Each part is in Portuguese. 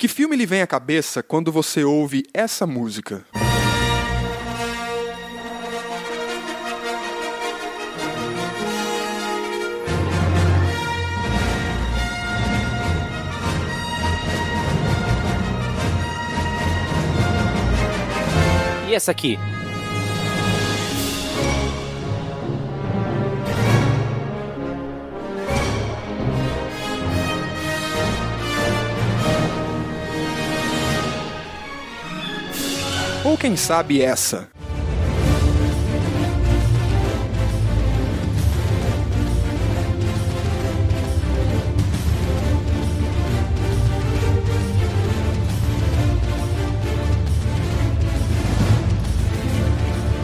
Que filme lhe vem à cabeça quando você ouve essa música? E essa aqui? Ou quem sabe essa?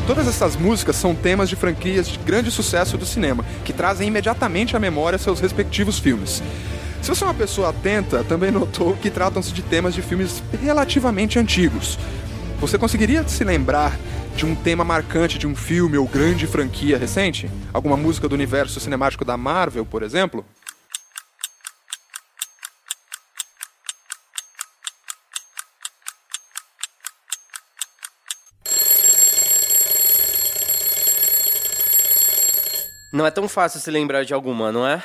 Todas essas músicas são temas de franquias de grande sucesso do cinema, que trazem imediatamente à memória seus respectivos filmes. Se você é uma pessoa atenta, também notou que tratam-se de temas de filmes relativamente antigos. Você conseguiria se lembrar de um tema marcante de um filme ou grande franquia recente? Alguma música do universo cinemático da Marvel, por exemplo? Não é tão fácil se lembrar de alguma, não é?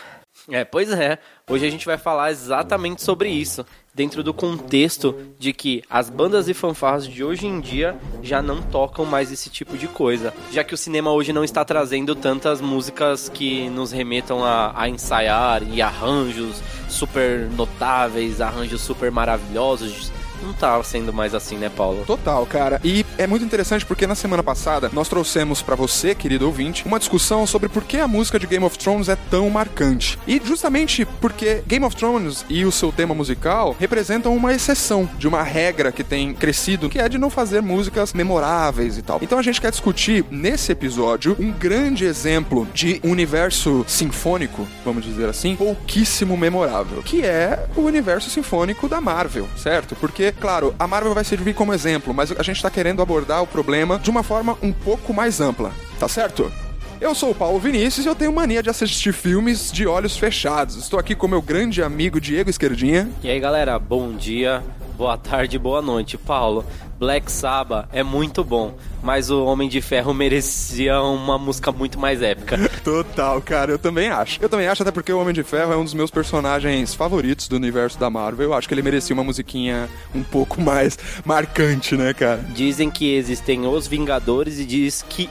É, pois é. Hoje a gente vai falar exatamente sobre isso, dentro do contexto de que as bandas e fanfarras de hoje em dia já não tocam mais esse tipo de coisa, já que o cinema hoje não está trazendo tantas músicas que nos remetam a, a ensaiar e arranjos super notáveis, arranjos super maravilhosos não tá sendo mais assim, né, Paulo? Total, cara. E é muito interessante porque na semana passada nós trouxemos para você, querido ouvinte, uma discussão sobre por que a música de Game of Thrones é tão marcante. E justamente porque Game of Thrones e o seu tema musical representam uma exceção de uma regra que tem crescido, que é de não fazer músicas memoráveis e tal. Então a gente quer discutir nesse episódio um grande exemplo de universo sinfônico, vamos dizer assim, pouquíssimo memorável, que é o universo sinfônico da Marvel, certo? Porque claro, a Marvel vai servir como exemplo, mas a gente está querendo abordar o problema de uma forma um pouco mais ampla, tá certo? Eu sou o Paulo Vinícius e eu tenho mania de assistir filmes de olhos fechados. Estou aqui com meu grande amigo Diego Esquerdinha. E aí, galera, bom dia, boa tarde, boa noite. Paulo, Black Sabbath é muito bom, mas o Homem de Ferro merecia uma música muito mais épica. Total, cara, eu também acho. Eu também acho, até porque o Homem de Ferro é um dos meus personagens favoritos do universo da Marvel. Eu acho que ele merecia uma musiquinha um pouco mais marcante, né, cara? Dizem que existem os Vingadores e diz que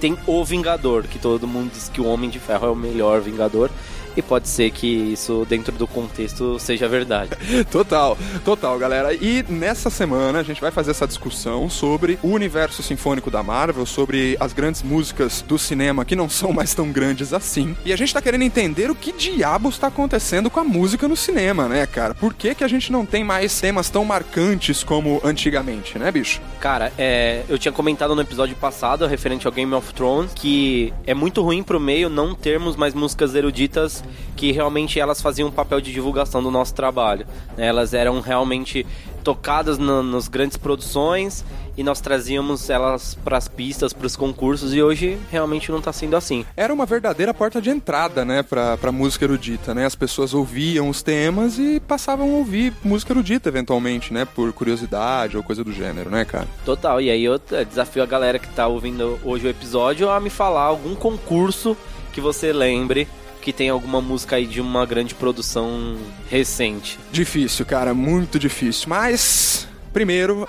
tem o Vingador, que todo mundo diz que o Homem de Ferro é o melhor Vingador. E pode ser que isso, dentro do contexto, seja verdade. total, total, galera. E nessa semana a gente vai fazer essa discussão sobre o universo sinfônico da Marvel, sobre as grandes músicas do cinema que não são mais tão grandes assim. E a gente tá querendo entender o que diabos tá acontecendo com a música no cinema, né, cara? Por que, que a gente não tem mais temas tão marcantes como antigamente, né, bicho? Cara, é, eu tinha comentado no episódio passado, referente ao Game of Thrones, que é muito ruim pro meio não termos mais músicas eruditas que realmente elas faziam um papel de divulgação do nosso trabalho. Né? Elas eram realmente tocadas no, nas grandes produções e nós trazíamos elas para as pistas, para os concursos e hoje realmente não está sendo assim. Era uma verdadeira porta de entrada, né, para para música erudita, né? As pessoas ouviam os temas e passavam a ouvir música erudita eventualmente, né, por curiosidade ou coisa do gênero, né, cara? Total. E aí eu desafio a galera que está ouvindo hoje o episódio a me falar algum concurso que você lembre que tem alguma música aí de uma grande produção recente. Difícil, cara, muito difícil. Mas, primeiro.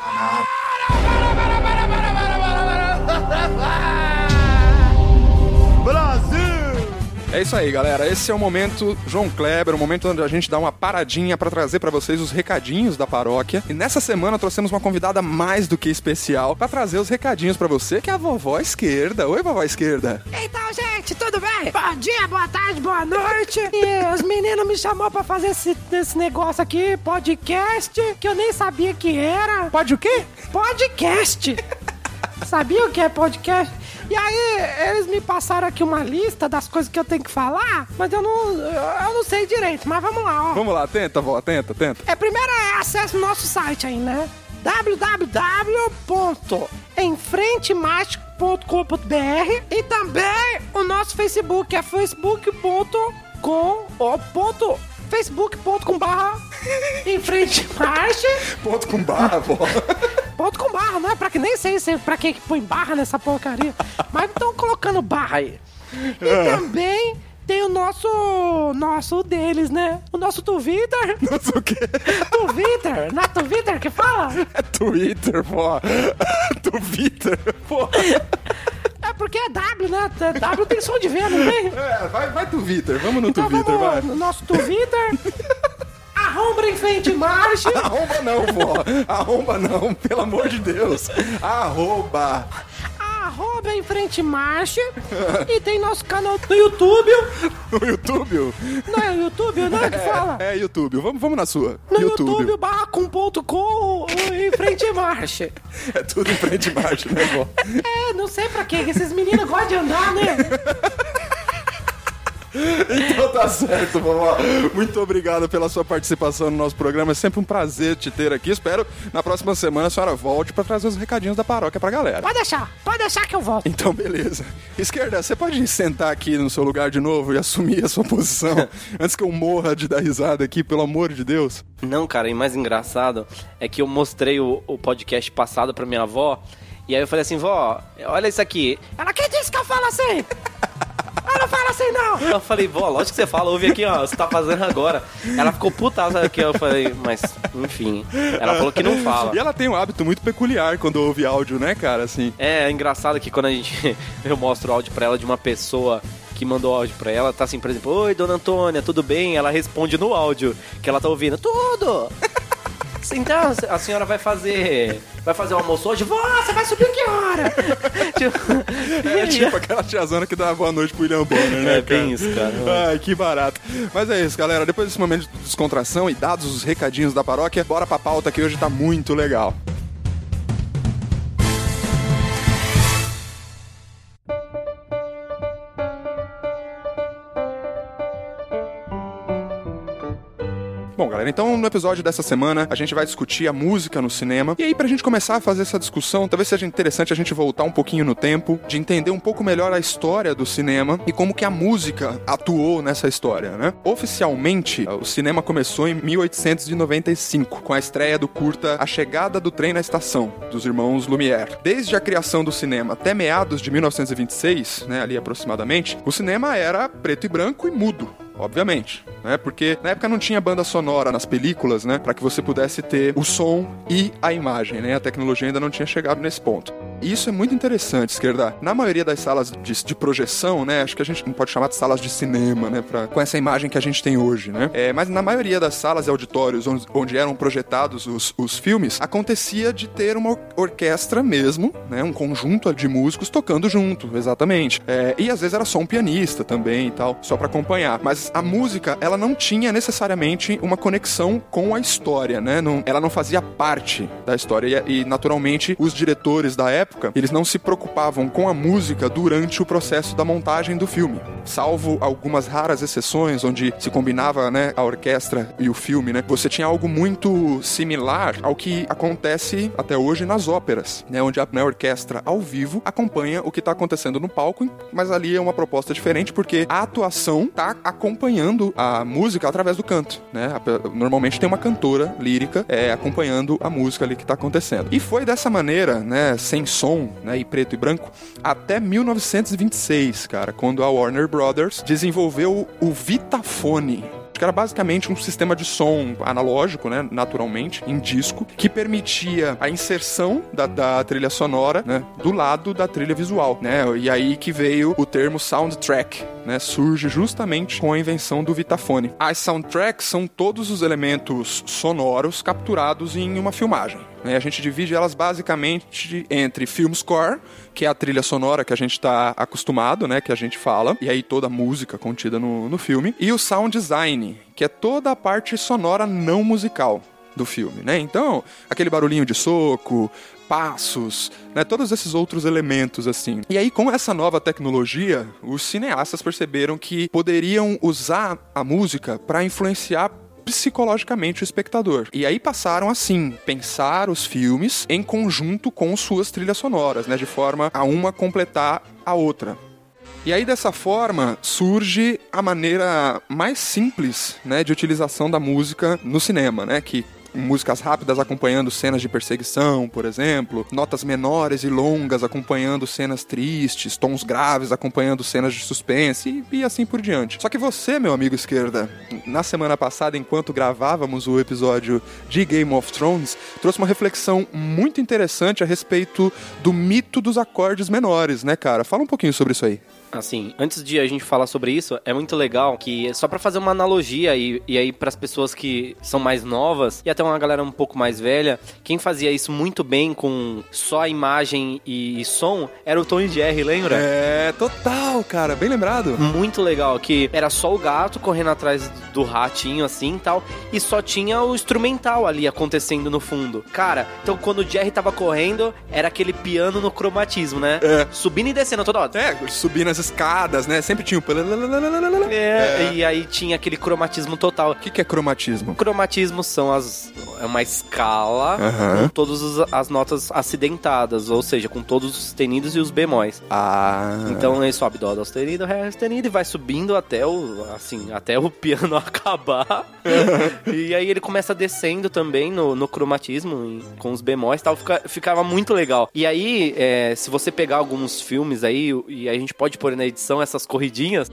É isso aí, galera. Esse é o momento João Kleber, o momento onde a gente dá uma paradinha para trazer para vocês os recadinhos da paróquia. E nessa semana trouxemos uma convidada mais do que especial para trazer os recadinhos para você, que é a vovó esquerda. Oi, vovó esquerda. Então, gente, tudo bem? Bom dia, boa tarde, boa noite. E os meninos me chamou para fazer esse, esse negócio aqui, podcast, que eu nem sabia que era. Pode o quê? Podcast. sabia o que é podcast? E aí, eles me passaram aqui uma lista das coisas que eu tenho que falar, mas eu não, eu não sei direito, mas vamos lá, ó. Vamos lá, tenta, vó, tenta, tenta. É, primeiro é acesso no nosso site aí, né? www.enfrentemático.com.br e também o nosso Facebook é facebook.com ou ponto facebook.com barra em frente marcha. Ponto com barra, pô. Ponto com barra, não é? Pra que nem sei se pra que põe barra nessa porcaria. Mas estão colocando barra aí. E É. também tem o nosso. Nosso deles, né? O nosso Twitter. Nossa, o quê? Twitter. Não é Twitter que fala? É Twitter, pô. Twitter, pô. É porque é W, né? W tem som de V, não tem? É, vai, vai Twitter. Vamos no Então Twitter, vai. vamos no nosso Twitter. Arromba em frente marcha. Arromba não, pô. Arromba não, pelo amor de Deus. Arroba. Arroba em frente marcha. E tem nosso canal no YouTube. No YouTube? Não é o YouTube, né? Que fala? É, YouTube. Vamos, vamos na sua. No YouTube, barra com ponto com em frente marcha. É tudo em frente baixo, né, pô? É, não sei pra quê, que esses meninos gostam de andar, né? Então tá certo, vovó. Muito obrigado pela sua participação no nosso programa. É sempre um prazer te ter aqui. Espero na próxima semana a senhora volte pra trazer os recadinhos da paróquia pra galera. Pode deixar, pode deixar que eu volto. Então, beleza. Esquerda, você pode sentar aqui no seu lugar de novo e assumir a sua posição antes que eu morra de dar risada aqui, pelo amor de Deus? Não, cara, e mais engraçado é que eu mostrei o, o podcast passado pra minha avó. E aí eu falei assim, vó, olha isso aqui. Ela quem disse que eu falo assim? Eu não falo assim, não. Eu falei, vó, lógico que você fala, ouve aqui, ó, você tá fazendo agora. Ela ficou putada aqui, eu falei, mas, enfim. Ela falou que não fala. E ela tem um hábito muito peculiar quando ouve áudio, né, cara? Assim. É, é engraçado que quando a gente. Eu mostro o áudio pra ela de uma pessoa que mandou áudio pra ela, tá assim, por exemplo, Oi, dona Antônia, tudo bem? Ela responde no áudio que ela tá ouvindo, tudo! Então, a senhora vai fazer. Vai fazer o almoço hoje? Vó, você vai subir que hora? Tipo, É tipo aquela tiazona que dá boa noite pro William Bonner, né? É bem cara? isso, cara. Ai, que barato. Mas é isso, galera. Depois desse momento de descontração e dados os recadinhos da paróquia, bora pra pauta que hoje tá muito legal. Bom, galera, então no episódio dessa semana a gente vai discutir a música no cinema. E aí, pra gente começar a fazer essa discussão, talvez seja interessante a gente voltar um pouquinho no tempo, de entender um pouco melhor a história do cinema e como que a música atuou nessa história, né? Oficialmente, o cinema começou em 1895, com a estreia do curta A Chegada do Trem na Estação, dos irmãos Lumière. Desde a criação do cinema até meados de 1926, né, ali aproximadamente, o cinema era preto e branco e mudo obviamente, né? Porque na época não tinha banda sonora nas películas, né? Para que você pudesse ter o som e a imagem, né? A tecnologia ainda não tinha chegado nesse ponto. E isso é muito interessante, esquerda. Na maioria das salas de, de projeção, né? Acho que a gente não pode chamar de salas de cinema, né? Pra, com essa imagem que a gente tem hoje, né? É, mas na maioria das salas e auditórios onde, onde eram projetados os, os filmes, acontecia de ter uma or- orquestra mesmo, né? Um conjunto de músicos tocando junto, exatamente. É, e às vezes era só um pianista também e tal, só para acompanhar. Mas a música, ela não tinha necessariamente uma conexão com a história, né? Não, ela não fazia parte da história. E, e, naturalmente, os diretores da época, eles não se preocupavam com a música durante o processo da montagem do filme. Salvo algumas raras exceções onde se combinava, né, a orquestra e o filme, né? Você tinha algo muito similar ao que acontece até hoje nas óperas, né? Onde a, né, orquestra ao vivo acompanha o que está acontecendo no palco, mas ali é uma proposta diferente porque a atuação tá acompanhando a música através do canto, né? Normalmente tem uma cantora lírica é, acompanhando a música ali que tá acontecendo. E foi dessa maneira, né, sem som, né, e preto e branco, até 1926, cara, quando a Warner Brothers desenvolveu o Vitafone, que era basicamente um sistema de som analógico, né, naturalmente, em disco, que permitia a inserção da, da trilha sonora, né, do lado da trilha visual, né, e aí que veio o termo soundtrack, né, surge justamente com a invenção do Vitafone. As soundtracks são todos os elementos sonoros capturados em uma filmagem. né, a gente divide elas basicamente entre film score, que é a trilha sonora que a gente está acostumado, né, que a gente fala, e aí toda a música contida no, no filme, e o sound design, que é toda a parte sonora não musical do filme, né? Então, aquele barulhinho de soco, passos, né? Todos esses outros elementos assim. E aí, com essa nova tecnologia, os cineastas perceberam que poderiam usar a música para influenciar psicologicamente o espectador. E aí passaram assim, pensar os filmes em conjunto com suas trilhas sonoras, né, de forma a uma completar a outra. E aí, dessa forma, surge a maneira mais simples né, de utilização da música no cinema, né? Que músicas rápidas acompanhando cenas de perseguição, por exemplo, notas menores e longas acompanhando cenas tristes, tons graves acompanhando cenas de suspense e, e, assim por diante. Só que você, meu amigo esquerda, na semana passada, enquanto gravávamos o episódio de Game of Thrones, trouxe uma reflexão muito interessante a respeito do mito dos acordes menores, né, cara? Fala um pouquinho sobre isso aí. Assim, antes de a gente falar sobre isso, é muito legal que, só para fazer uma analogia e, e aí para as pessoas que são mais novas e até uma galera um pouco mais velha, quem fazia isso muito bem com só a imagem e, e som era o Tom e Jerry, lembra? É, total, cara, bem lembrado. Muito legal, que era só o gato correndo atrás do ratinho assim e tal, e só tinha o instrumental ali acontecendo no fundo. Cara, então quando o Jerry tava correndo, era aquele piano no cromatismo, né? É. Subindo e descendo toda hora. É, subindo as escadas, né? Sempre tinha o. É, é, e aí tinha aquele cromatismo total. O que, que é cromatismo? Cromatismo são as. É uma escala com todas as notas acidentadas, ou seja, com todos os sustenidos e os bemóis. Ah. Então ele sobe dó, dó sustenido, ré sustenido e vai subindo até o assim, até o piano acabar. e aí ele começa descendo também no, no cromatismo com os bemóis, e tal, fica- ficava muito legal. E aí, é, se você pegar alguns filmes aí e a gente pode pôr na edição essas corridinhas,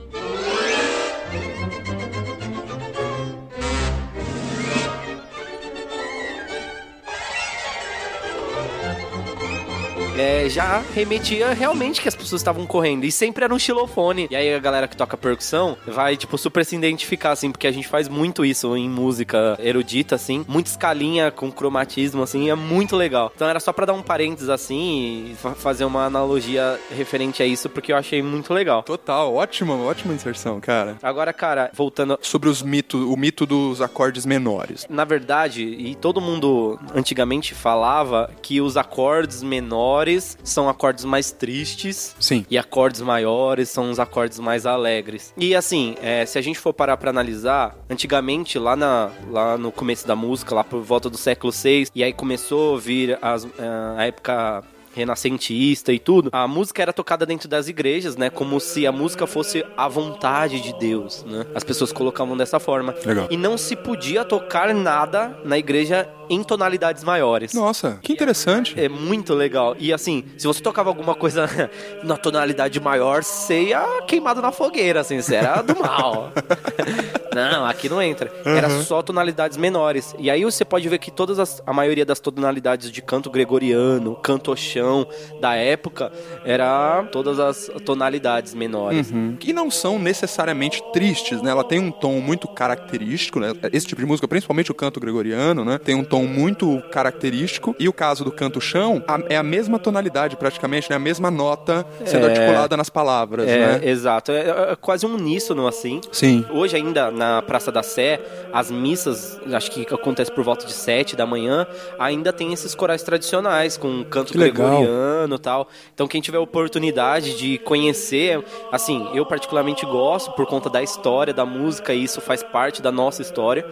é, já remetia realmente que as pessoas estavam correndo. E sempre era um xilofone. E aí a galera que toca percussão vai, tipo, super se identificar, assim, porque a gente faz muito isso em música erudita, assim. Muita escalinha com cromatismo, assim, é muito legal. Então era só pra dar um parênteses, assim, e fa- fazer uma analogia referente a isso, porque eu achei muito legal. Total, ótima, ótima inserção, cara. Agora, cara, voltando Sobre os mitos, o mito dos acordes menores. Na verdade, e todo mundo antigamente falava que os acordes menores são acordes mais tristes. Sim. E acordes maiores são os acordes mais alegres. E assim, é, se a gente for parar pra analisar, antigamente, lá, na, lá no começo da música, lá por volta do século VI, e aí começou a vir as, ah, a época renascentista e tudo, a música era tocada dentro das igrejas, né? Como se a música fosse a vontade de Deus, né? As pessoas colocavam dessa forma. Legal. E não se podia tocar nada na igreja em tonalidades maiores. Nossa, que interessante. É muito legal. E assim, se você tocava alguma coisa na tonalidade maior, você ia queimado na fogueira, assim, você era do mal. não, aqui não entra. Era só tonalidades menores. E aí você pode ver que todas as, a maioria das tonalidades de canto gregoriano, canto chão da época, era todas as tonalidades menores. Que não são necessariamente tristes, né? Ela tem um tom muito característico, né? Esse tipo de música, principalmente o canto gregoriano, né? Tem um tom muito característico. E o caso do canto chão a- é a mesma tonalidade, praticamente, né? A mesma nota sendo É. articulada nas palavras, É, né? exato. É, é quase um uníssono, assim. Sim. Hoje ainda na Praça da Sé, as missas, acho que acontece por volta de sete da manhã, ainda tem esses corais tradicionais com canto Que gregoriano e tal. Então quem tiver oportunidade de conhecer, assim, eu particularmente gosto por conta da história da música e isso faz parte da nossa história.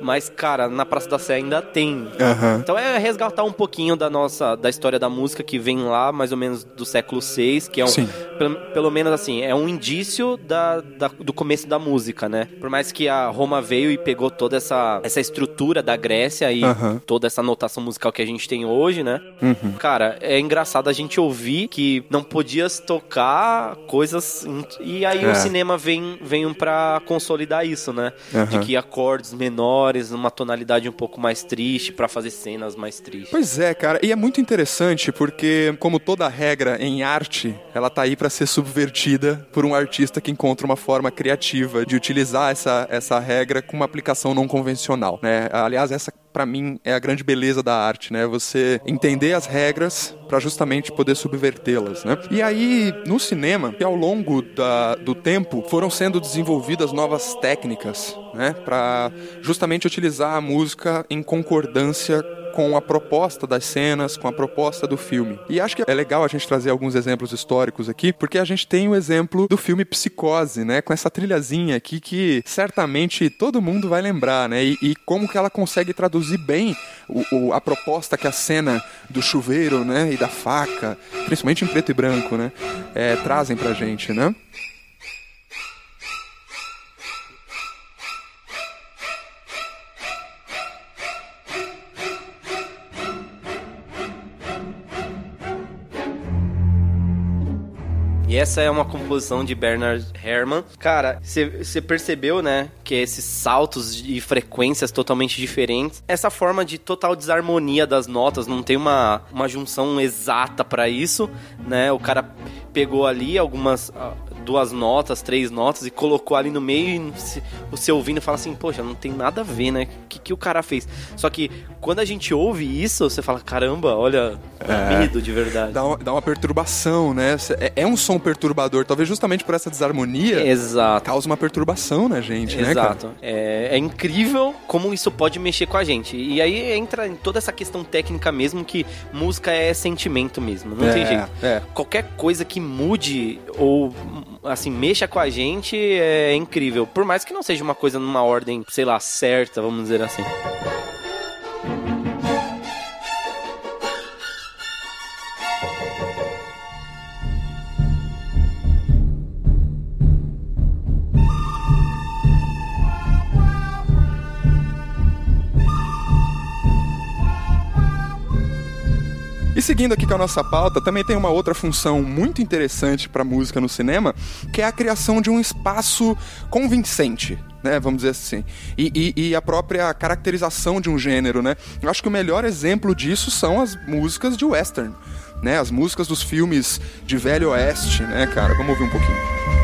Mas, cara, na Praça da Sé ainda tem. Aham. Então é resgatar um pouquinho da nossa da história da música que vem lá mais ou menos do século VI, que é um pelo, pelo menos assim, é um indício da, da- do começo da música, né? Por mais que a Roma veio e pegou toda essa, essa estrutura da Grécia e Aham. toda essa notação musical que a gente tem hoje, né? Cara, é engraçado a gente ouvir que não podia se tocar coisas. E aí É. o cinema vem, vem pra consolidar isso, né? De que acordes menores, uma tonalidade um pouco mais triste pra fazer cenas mais tristes. Pois é, cara, e é muito interessante porque, como toda regra em arte, ela tá aí pra ser subvertida por um artista que encontra uma forma criativa de utilizar essa, essa regra com uma aplicação não convencional, né? Aliás, essa pra mim é a grande beleza da arte, né? Você entender as regras pra justamente poder subvertê-las, né? E aí, no cinema, ao longo da, do tempo foram sendo desenvolvidas novas técnicas, né? Pra justamente utilizar a música em concordância com a proposta das cenas, com a proposta do filme. E acho que é legal a gente trazer alguns exemplos históricos aqui, porque a gente tem o exemplo do filme Psicose, né? Com essa trilhazinha aqui que certamente todo mundo vai lembrar, né? E, e como que ela consegue traduzir bem o, o, a proposta que a cena do chuveiro, né? E da faca, principalmente em preto e branco, né? É, trazem pra gente, né? Essa é uma composição de Bernard Herrmann. Cara, você percebeu, né, que esses saltos e frequências totalmente diferentes, essa forma de total desarmonia das notas, não tem uma, uma junção exata para isso, né? O cara pegou ali algumas duas notas, três notas e colocou ali no meio e você ouvindo fala assim, poxa, não tem nada a ver, né? O que, que o cara fez? Só que quando a gente ouve isso, você fala, caramba, olha, é, medo de verdade. Dá uma, dá uma perturbação, né? É, é, um som perturbador, talvez justamente por essa desarmonia. Exato. Causa uma perturbação na gente, Exato. né? Exato. É, é incrível como isso pode mexer com a gente. E aí entra em toda essa questão técnica mesmo que música é sentimento mesmo, não é, tem jeito. É. Qualquer coisa que mude ou assim, mexa com a gente é incrível. Por mais que não seja uma coisa numa ordem, sei lá, certa, vamos dizer assim. Seguindo aqui com a nossa pauta, também tem uma outra função muito interessante para música no cinema, que é a criação de um espaço convincente. Né, vamos dizer assim, e, e, e, a própria caracterização de um gênero, né? Eu acho que o melhor exemplo disso são as músicas de western, né? As músicas dos filmes de Velho Oeste, né, cara? Vamos ouvir um pouquinho.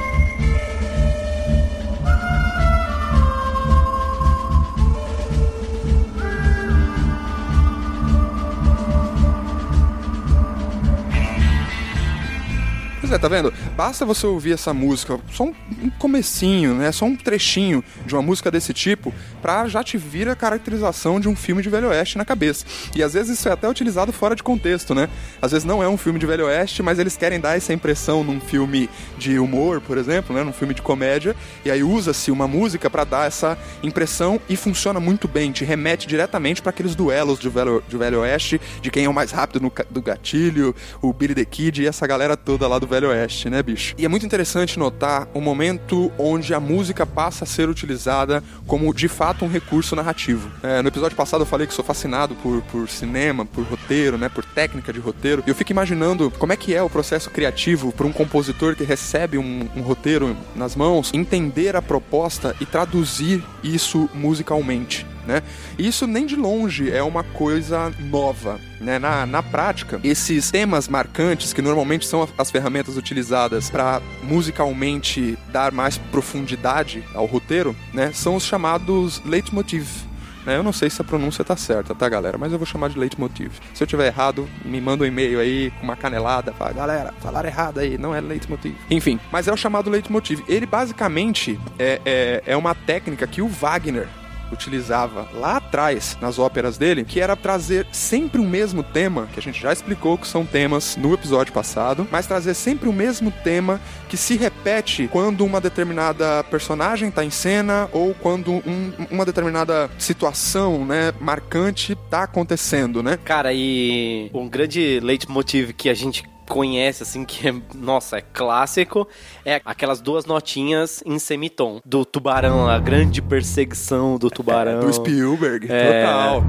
Pois é, tá vendo? Basta você ouvir essa música, só um, comecinho, né? Só um trechinho de uma música desse tipo, pra já te vir a caracterização de um filme de Velho Oeste na cabeça. E às vezes isso é até utilizado fora de contexto, né? Às vezes não é um filme de Velho Oeste, mas eles querem dar essa impressão num filme de humor, por exemplo, né? Num filme de comédia, e aí usa-se uma música para dar essa impressão e funciona muito bem, te remete diretamente para aqueles duelos de Velho, de Velho Oeste, de quem é o mais rápido no, do gatilho, o Billy the Kid e essa galera toda lá do Velho Velho Oeste, né, bicho? E é muito interessante notar o momento onde a música passa a ser utilizada como de fato um recurso narrativo. É, no episódio passado eu falei que sou fascinado por, por cinema, por roteiro, né, por técnica de roteiro. E eu fico imaginando como é que é o processo criativo para um compositor que recebe um, um roteiro nas mãos, entender a proposta e traduzir isso musicalmente né? Isso nem de longe é uma coisa nova, né? Na, na prática, esses temas marcantes, que normalmente são as ferramentas utilizadas para musicalmente dar mais profundidade ao roteiro, né? São os chamados leitmotiv. Né? Eu não sei se a pronúncia tá certa, tá, galera? Mas eu vou chamar de leitmotiv. Se eu tiver errado, me manda um e-mail aí com uma canelada. Fala, galera, falaram errado aí, não é leitmotiv. Enfim, mas é o chamado leitmotiv. Ele basicamente é, é, é uma técnica que o Wagner utilizava lá atrás nas óperas dele, que era trazer sempre o mesmo tema, que a gente já explicou que são temas no episódio passado, mas trazer sempre o mesmo tema que se repete quando uma determinada personagem está em cena ou quando um, uma determinada situação, né, marcante tá acontecendo, né? Cara, e um grande leitmotiv que a gente conhece, assim, que é, nossa, é clássico, é aquelas duas notinhas em semitom do tubarão, a grande perseguição do tubarão. É, do Spielberg, é... total.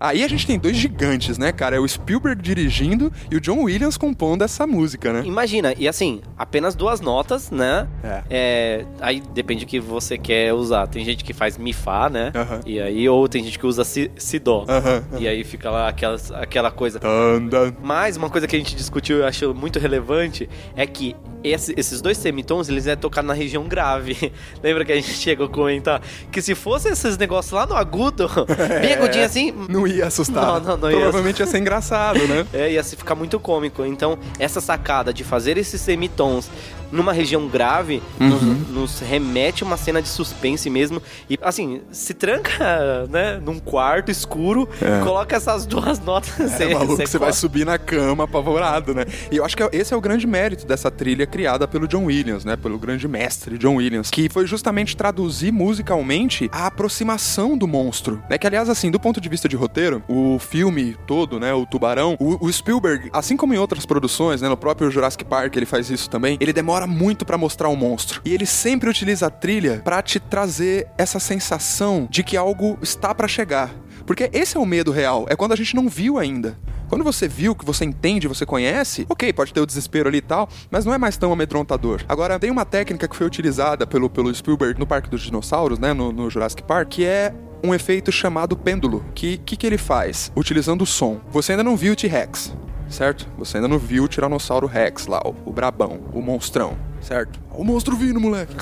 Aí a gente tem dois gigantes, né, cara? É o Spielberg dirigindo e o John Williams compondo essa música, né? Imagina, e assim, apenas duas notas, né? É. é aí depende do que você quer usar. Tem gente que faz mi fá, né? Uh -huh. E aí, ou tem gente que usa si, si dó. Uh -huh. E aí fica lá aquelas, aquela coisa. Anda. Mas uma coisa que a gente discutiu e eu acho muito relevante é que esse- esses dois semitons, eles é tocar na região grave. Lembra que a gente chegou a comentar que se fosse esses negócios lá no agudo, bem agudinho assim, Não ia assustar. Não, não, não ia Provavelmente ia ser engraçado, né? é, ia ficar muito cômico. Então, essa sacada de fazer esses semitons numa região grave nos, nos remete a uma cena de suspense mesmo. E, assim, se tranca, né, num quarto escuro, coloca essas duas notas. É, maluco, você vai subir na cama apavorado, né? E eu acho que esse é o grande mérito dessa trilha criada pelo John Williams, né? Pelo grande mestre John Williams, que foi justamente traduzir musicalmente a aproximação do monstro, né? Que, aliás, assim, do ponto de vista de roteiro, o filme todo, né? O Tubarão, o, o Spielberg, assim como em outras produções, né? No próprio Jurassic Park ele faz isso também, ele demora muito pra mostrar o monstro. E ele sempre utiliza a trilha pra te trazer essa sensação de que algo está pra chegar. Porque esse é o medo real, é quando a gente não viu ainda. Quando você viu, que você entende, você conhece, ok, pode ter o desespero ali e tal, mas não é mais tão amedrontador. Agora, tem uma técnica que foi utilizada pelo, pelo Spielberg no Parque dos Dinossauros, né, no, no Jurassic Park, que é um efeito chamado pêndulo. Que que, que ele faz? Utilizando o som. Você ainda não viu o T-Rex, certo? Você ainda não viu o Tiranossauro Rex lá, o, o brabão, o monstrão, certo? Ó O monstro vindo, moleque!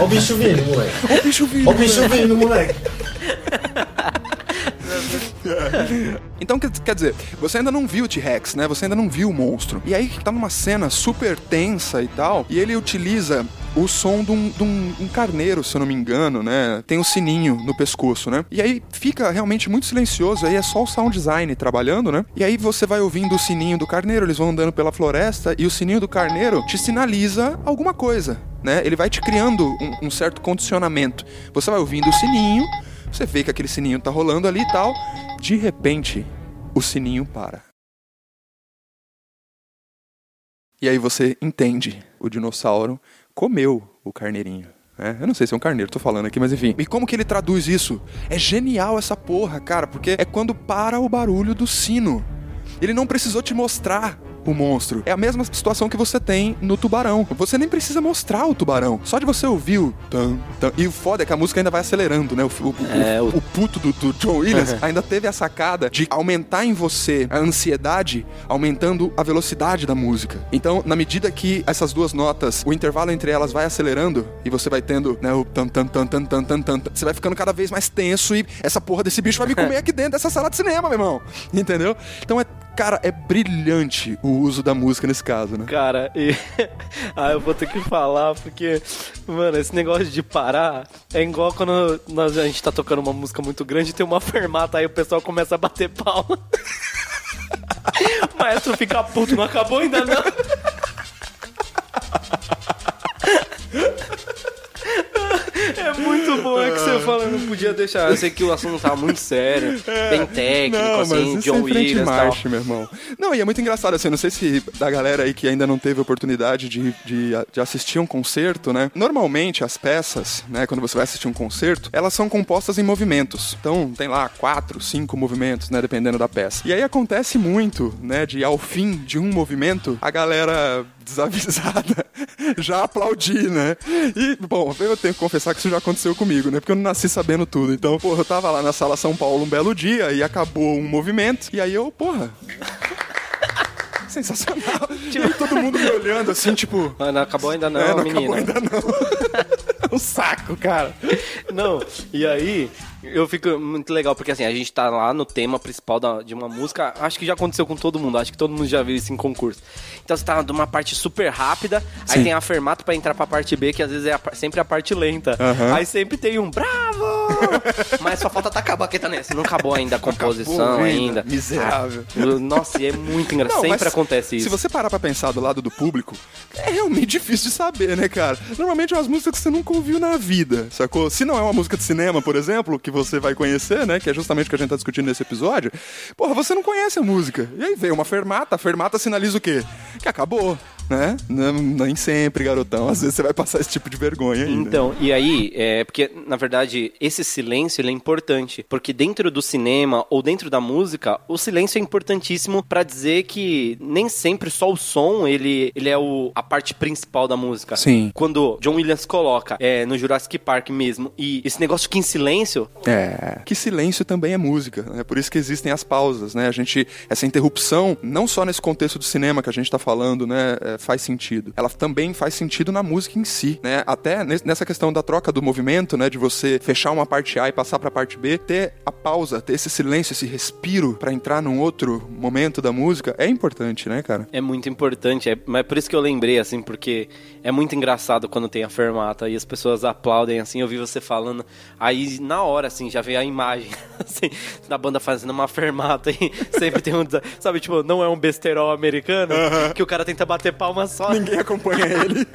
Ó o bicho vindo, moleque. Ó o bicho vindo! Ó o bicho vindo, moleque. Então, quer, dizer, você ainda não viu o T-Rex, né? Você ainda não viu o monstro. E aí tá numa cena super tensa e tal, e ele utiliza o som de um, de um- um carneiro, se eu não me engano, né? Tem um sininho no pescoço, né? E aí fica realmente muito silencioso, aí é só o sound design trabalhando, né? E aí você vai ouvindo o sininho do carneiro, eles vão andando pela floresta, e o sininho do carneiro te sinaliza alguma coisa, né? Ele vai te criando um- um certo condicionamento. Você vai ouvindo o sininho, você vê que aquele sininho tá rolando ali e tal. De repente, o sininho para. E aí você entende, o dinossauro comeu o carneirinho. né? Eu não sei se é um carneiro, tô falando aqui, mas enfim. E como que ele traduz isso? É genial essa porra, cara, porque é quando para o barulho do sino. Ele não precisou te mostrar o monstro. É a mesma situação que você tem no tubarão. Você nem precisa mostrar o tubarão. Só de você ouvir o tan, tan. E o foda é que a música ainda vai acelerando, né? O, o, É, o- o puto do, do John Williams ainda teve a sacada de aumentar em você a ansiedade, aumentando a velocidade da música. Então, na medida que essas duas notas, o intervalo entre elas vai acelerando e você vai tendo, né, o tan tan tan tan tan tan tan, tan, você vai ficando cada vez mais tenso e essa porra desse bicho vai me comer aqui dentro dessa sala de cinema, meu irmão. Entendeu? Então é, cara, é brilhante o uso da música nesse caso, né? Cara, e. ah, eu vou ter que falar, porque, mano, esse negócio de parar é igual quando nós, a gente tá tocando uma música muito grande e tem uma fermata, aí o pessoal começa a bater palma. o maestro fica puto, não acabou ainda não. Muito bom é que você fala, não podia deixar. Eu sei que o assunto tá muito sério, bem técnico, Não, mas assim, John é Williams e tal. meu irmão. Não, e é muito engraçado, assim, não sei se da galera aí que ainda não teve oportunidade de, de, de assistir um concerto, né? Normalmente as peças, né, quando você vai assistir um concerto, elas são compostas em movimentos. Então, tem lá quatro, cinco movimentos, né, dependendo da peça. E aí acontece muito, né, de ao fim de um movimento, a galera desavisada já aplaudir, né? E, bom, eu tenho que confessar que isso já aconteceu comigo, né? Porque eu não nasci sabendo tudo. Então, porra, eu tava lá na sala São Paulo um belo dia e acabou um movimento. E aí eu, porra. Sensacional. E aí todo mundo me olhando assim, tipo. Ah, não acabou ainda não, é, não menino. acabou ainda não. um saco, cara. Não, e aí eu fico muito legal, porque assim, a gente tá lá no tema principal da- de uma música, acho que já aconteceu com todo mundo, acho que todo mundo já viu isso em concurso. Então você tá de uma parte super rápida, aí Sim. tem a fermata pra entrar pra parte B, que às vezes é a sempre a parte lenta. Aham. Aí sempre tem um bravo! Mas só falta tacar a baqueta nessa. Não acabou ainda a composição Acabou ainda. Miserável. Ah, Nossa, e é muito engraçado. Não, Sempre acontece isso. Se você parar pra pensar do lado do público, é realmente difícil de saber, né, cara? Normalmente é umas músicas que você nunca ouviu na vida, sacou? Se não é uma música de cinema, por exemplo, que você vai conhecer, né? Que é justamente o que a gente tá discutindo nesse episódio, porra, você não conhece a música. E aí veio uma fermata, a fermata sinaliza o quê? Que acabou, né? Não, nem sempre, garotão. Às vezes você vai passar esse tipo de vergonha aí. né? Então, e aí, é porque, na verdade, esse silêncio é importante. Porque dentro do cinema ou dentro da música, o silêncio é importantíssimo pra dizer que nem sempre só o som ele, ele é o, a parte principal da música. Sim. Quando John Williams coloca é, no Jurassic Park mesmo, e esse negócio fica em silêncio, É. Que silêncio também é música, né? Por isso que existem as pausas, né? A gente, essa interrupção, não só nesse contexto do cinema que a gente tá falando, né? é, faz sentido. Ela também faz sentido na música em si, né? Até nessa questão da troca do movimento, né? De você fechar uma parte A e passar pra parte B, ter a pausa, ter esse silêncio, esse respiro para entrar num outro momento da música é importante, né, cara? É muito importante, é, mas é por isso que eu lembrei, assim, porque é muito engraçado quando tem a fermata e as pessoas aplaudem, assim, eu vi você falando, aí na hora, assim, já veio a imagem, assim, da banda fazendo uma fermata e sempre tem um, sabe, tipo, não é um besterol americano, que o cara tenta bater palma só. Ninguém acompanha ele.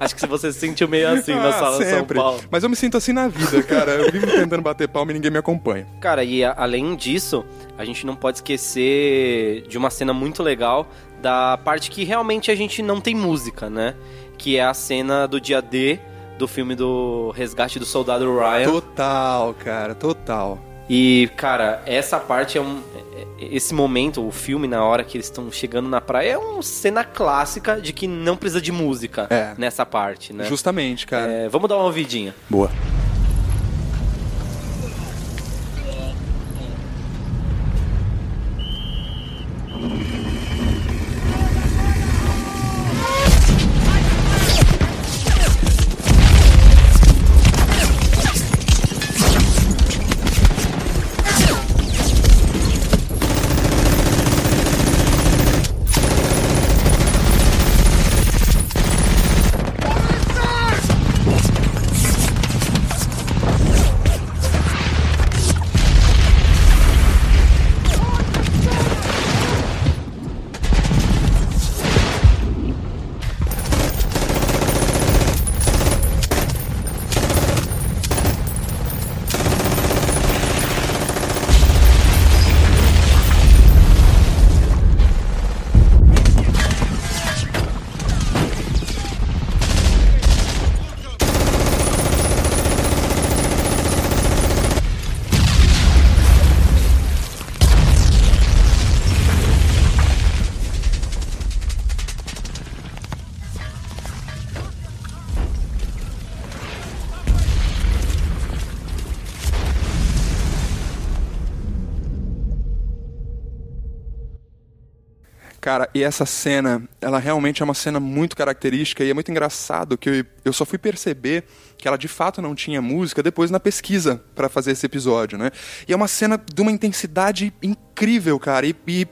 Acho que se você se sentiu meio assim na Ah, sala de São sempre. Paulo. Mas eu me sinto assim na vida, cara. Eu vivo tentando bater palma e ninguém me acompanha. Cara, e a- além disso, a gente não pode esquecer de uma cena muito legal da parte que realmente a gente não tem música, né? Que é a cena do dia D do filme do Resgate do Soldado Ryan. Total, cara, total. E, cara, essa parte é um. é- Esse momento, o filme, na hora que eles estão chegando na praia, é uma cena clássica de que não precisa de música É. nessa parte, né? Justamente, cara. É, vamos dar uma ouvidinha. Boa. Essa cena, ela realmente é uma cena muito característica e é muito engraçado que eu, só fui perceber que ela de fato não tinha música depois na pesquisa pra fazer esse episódio, né? E é uma cena de uma intensidade incrível, cara, e, e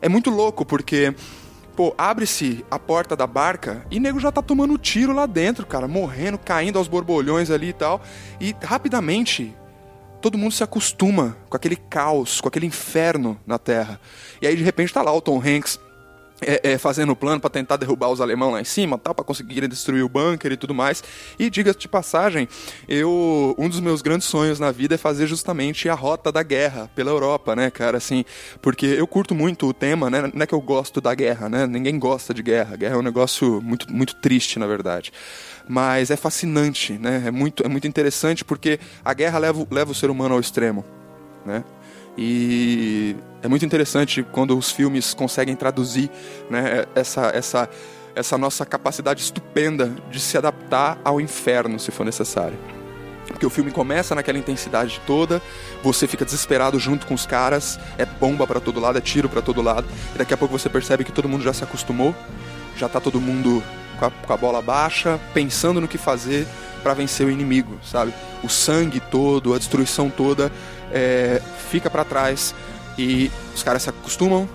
é muito louco porque Pô, abre-se a porta da barca e nego já tá tomando tiro lá dentro, cara, morrendo, caindo aos borbolhões ali e tal. E rapidamente todo mundo se acostuma com aquele caos, com aquele inferno na Terra. E aí de repente tá lá o Tom Hanks é, é, fazendo o plano pra tentar derrubar os alemães lá em cima, tal, para conseguirem destruir o bunker e tudo mais. E diga-se de passagem, eu um dos meus grandes sonhos na vida é fazer justamente a rota da guerra pela Europa, né, cara, assim, porque eu curto muito o tema, né? Não é que eu gosto da guerra, né? Ninguém gosta de guerra. Guerra é um negócio muito muito triste, na verdade. Mas é fascinante, né? É muito é muito interessante porque a guerra leva, leva o ser humano ao extremo, né? E é muito interessante quando os filmes conseguem traduzir né, essa, essa, essa nossa capacidade estupenda de se adaptar ao inferno, se for necessário. Porque o filme começa naquela intensidade toda, você fica desesperado junto com os caras, é bomba pra todo lado, é tiro pra todo lado, e daqui a pouco você percebe que todo mundo já se acostumou, já tá todo mundo com a, com a bola baixa, pensando no que fazer pra vencer o inimigo, sabe? O sangue todo, a destruição toda é, fica pra trás e os caras se acostumam,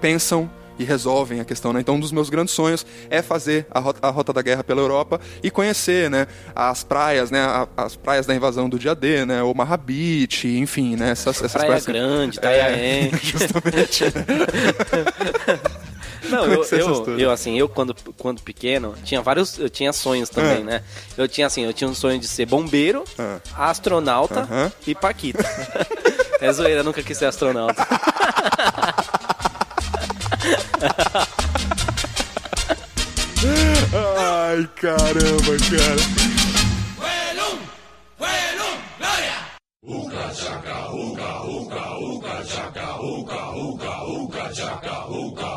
pensam e resolvem a questão, né? Então, um dos meus grandes sonhos é fazer a rota, a rota da guerra pela Europa e conhecer, né, as praias, né, a- as praias da invasão do dia D, né, Omaha Beach, enfim, né, essas, essas Praia praias. Grande, Itanhaém. justamente. Não, eu, essas eu, todas. eu, assim, eu quando, quando pequeno, tinha vários, eu tinha sonhos também, Ah. né? Eu tinha, assim, eu tinha um sonho de ser bombeiro, Ah. astronauta Aham. e paquita. é zoeira, eu nunca quis ser astronauta. Ai, caramba, cara. Hooked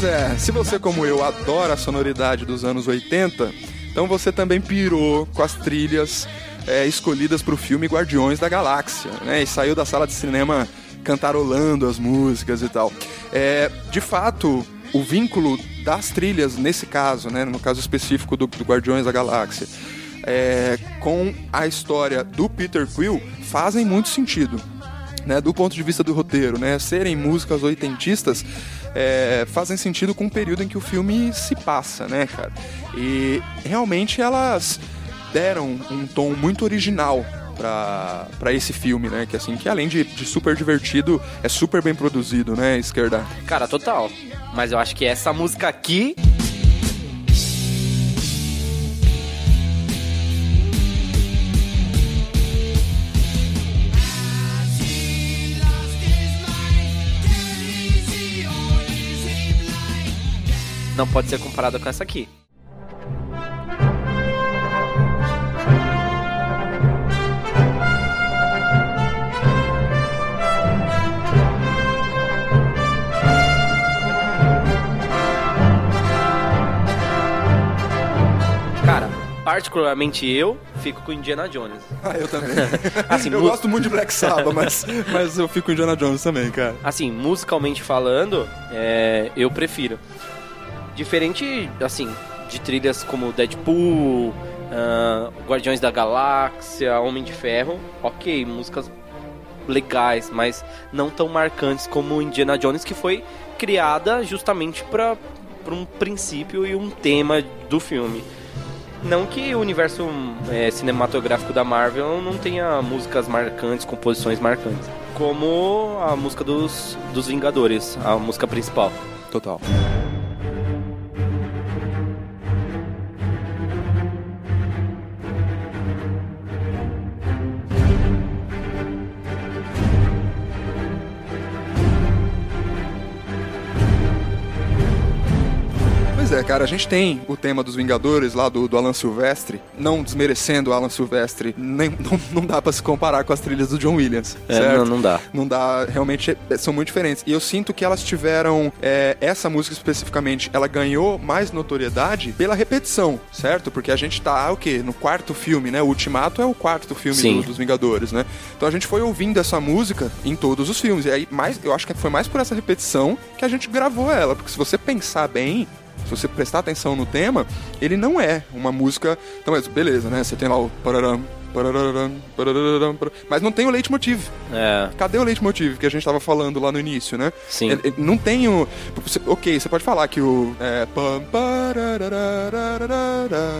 Pois é, se você como eu adora a sonoridade dos anos 80, Então você também pirou com as trilhas é, escolhidas para o filme Guardiões da Galáxia, né? E saiu da sala de cinema cantarolando as músicas e tal. É, de fato, o vínculo das trilhas nesse caso, né? No caso específico do, do Guardiões da Galáxia, é, com a história do Peter Quill fazem muito sentido. Né, do ponto de vista do roteiro, né, serem músicas oitentistas é, fazem sentido com o período em que o filme se passa, né, cara? E realmente elas deram um tom muito original para esse filme, né? Que assim, que além de, de, super divertido, é super bem produzido, né, esquerda? Cara, total. Mas eu acho que essa música aqui não pode ser comparada com essa aqui. Cara, particularmente eu fico com Indiana Jones. Ah, eu também. assim, eu gosto muito de Black Sabbath, mas, mas eu fico com Indiana Jones também, cara. Assim, musicalmente falando, é, eu prefiro. Diferente, assim, de trilhas como Deadpool, uh, Guardiões da Galáxia, Homem de Ferro, ok, músicas legais, mas não tão marcantes como Indiana Jones, que foi criada justamente para um princípio e um tema do filme. Não que o universo é, cinematográfico da Marvel não tenha músicas marcantes, composições marcantes, como a música dos, dos Vingadores, a música principal. Total. Cara, a gente tem o tema dos Vingadores lá do, do Alan Silvestre, não desmerecendo o Alan Silvestre, nem, não, não dá para se comparar com as trilhas do John Williams. É, certo? não, não dá. Não dá, realmente é, são muito diferentes. E eu sinto que elas tiveram, é, essa música especificamente, ela ganhou mais notoriedade pela repetição, certo? Porque a gente tá, o quê? No quarto filme, né? O Ultimato é o quarto filme do, dos Vingadores, né? Então a gente foi ouvindo essa música em todos os filmes. E aí, mais, eu acho que foi mais por essa repetição que a gente gravou ela. Porque se você pensar bem, se você prestar atenção no tema, ele não é uma música. Então, beleza, né? Você tem lá o. Pararam, pararam, pararam, mas não tem o leitmotiv. É. Cadê o leitmotiv que a gente estava falando lá no início, né? Sim. Ele, ele não tem o. Ok, você pode falar que o. É,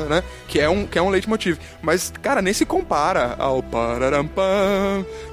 né? Que é um, que é um leitmotiv. Mas, cara, nem se compara ao.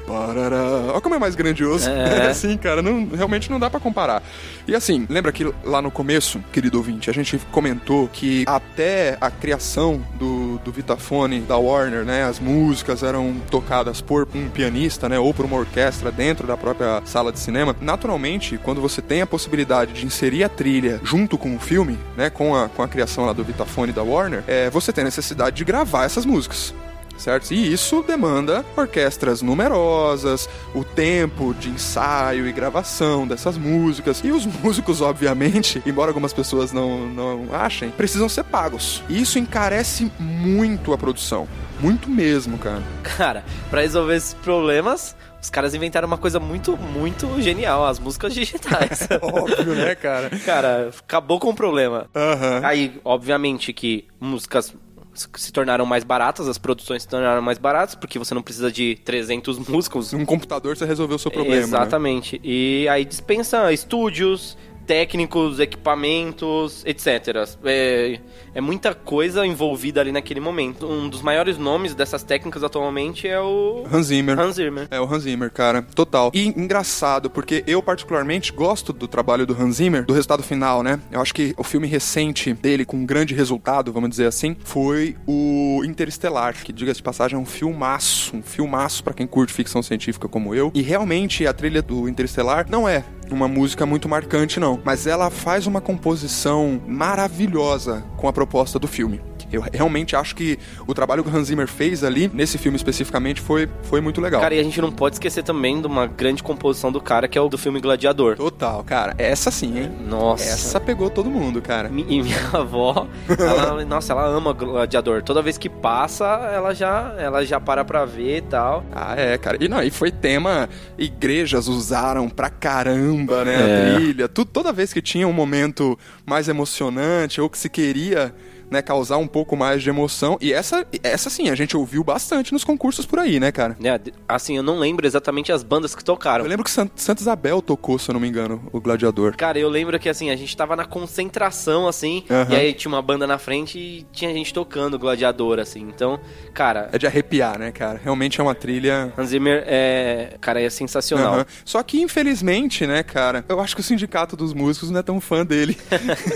Parará. Olha como é mais grandioso. É. assim, cara, não, realmente não dá para comparar. E assim, lembra que lá no começo, querido ouvinte, a gente comentou que até a criação do, do Vitafone da Warner, né, as músicas eram tocadas por um pianista, né, ou por uma orquestra dentro da própria sala de cinema. Naturalmente, quando você tem a possibilidade de inserir a trilha junto com o filme, né, com a, com a criação lá do Vitafone da Warner, é, você tem a necessidade de gravar essas músicas certo? E isso demanda orquestras numerosas, o tempo de ensaio e gravação dessas músicas. E os músicos, obviamente, embora algumas pessoas não, não achem, precisam ser pagos. E isso encarece muito a produção. Muito mesmo, cara. Cara, para resolver esses problemas, os caras inventaram uma coisa muito, muito genial, as músicas digitais. Óbvio, né, cara? Cara, acabou com o problema. Uhum. Aí, obviamente que músicas se tornaram mais baratas, as produções se tornaram mais baratas, porque você não precisa de 300 músicos. Um computador você resolveu o seu problema. Exatamente. Né? E aí dispensa estúdios, técnicos, equipamentos, etc. É, é, muita coisa envolvida ali naquele momento. Um dos maiores nomes dessas técnicas atualmente é o Hans Zimmer. Hans Zimmer. É o Hans Zimmer, cara, total. E engraçado, porque eu particularmente gosto do trabalho do Hans Zimmer, do resultado final, né? Eu acho que o filme recente dele com um grande resultado, vamos dizer assim, foi o Interestelar, que diga-se de passagem é um filmaço, um filmaço para quem curte ficção científica como eu. E realmente a trilha do Interestelar não é uma música muito marcante, não. Mas ela faz uma composição maravilhosa com a proposta do filme. Eu realmente acho que o trabalho que o Hans Zimmer fez ali, nesse filme especificamente, foi, foi muito legal. Cara, e a gente não pode esquecer também de uma grande composição do cara, que é o do filme Gladiador. Total, cara. Essa sim, hein? Nossa. Essa pegou todo mundo, cara. E minha avó, ela, nossa, ela ama Gladiador. Toda vez que passa, ela já, ela já para pra ver e tal. Ah, é, cara. E não, e foi tema. Igrejas usaram pra caramba, né? É. A trilha. Tu, toda vez que tinha um momento mais emocionante ou que se queria. Né, causar um pouco mais de emoção. E essa, essa sim, a gente ouviu bastante nos concursos por aí, né, cara? Né, Assim, eu não lembro exatamente as bandas que tocaram. Eu lembro que Sant- Santa Isabel tocou, se eu não me engano, o Gladiador. Cara, eu lembro que assim, a gente tava na concentração, assim, Aham. e aí tinha uma banda na frente e tinha gente tocando Gladiador, assim. Então, cara, É de arrepiar, né, cara? Realmente é uma trilha. Hans Zimmer é. Cara, é sensacional. Aham. Só que, infelizmente, né, cara, eu acho que o sindicato dos músicos não é tão fã dele.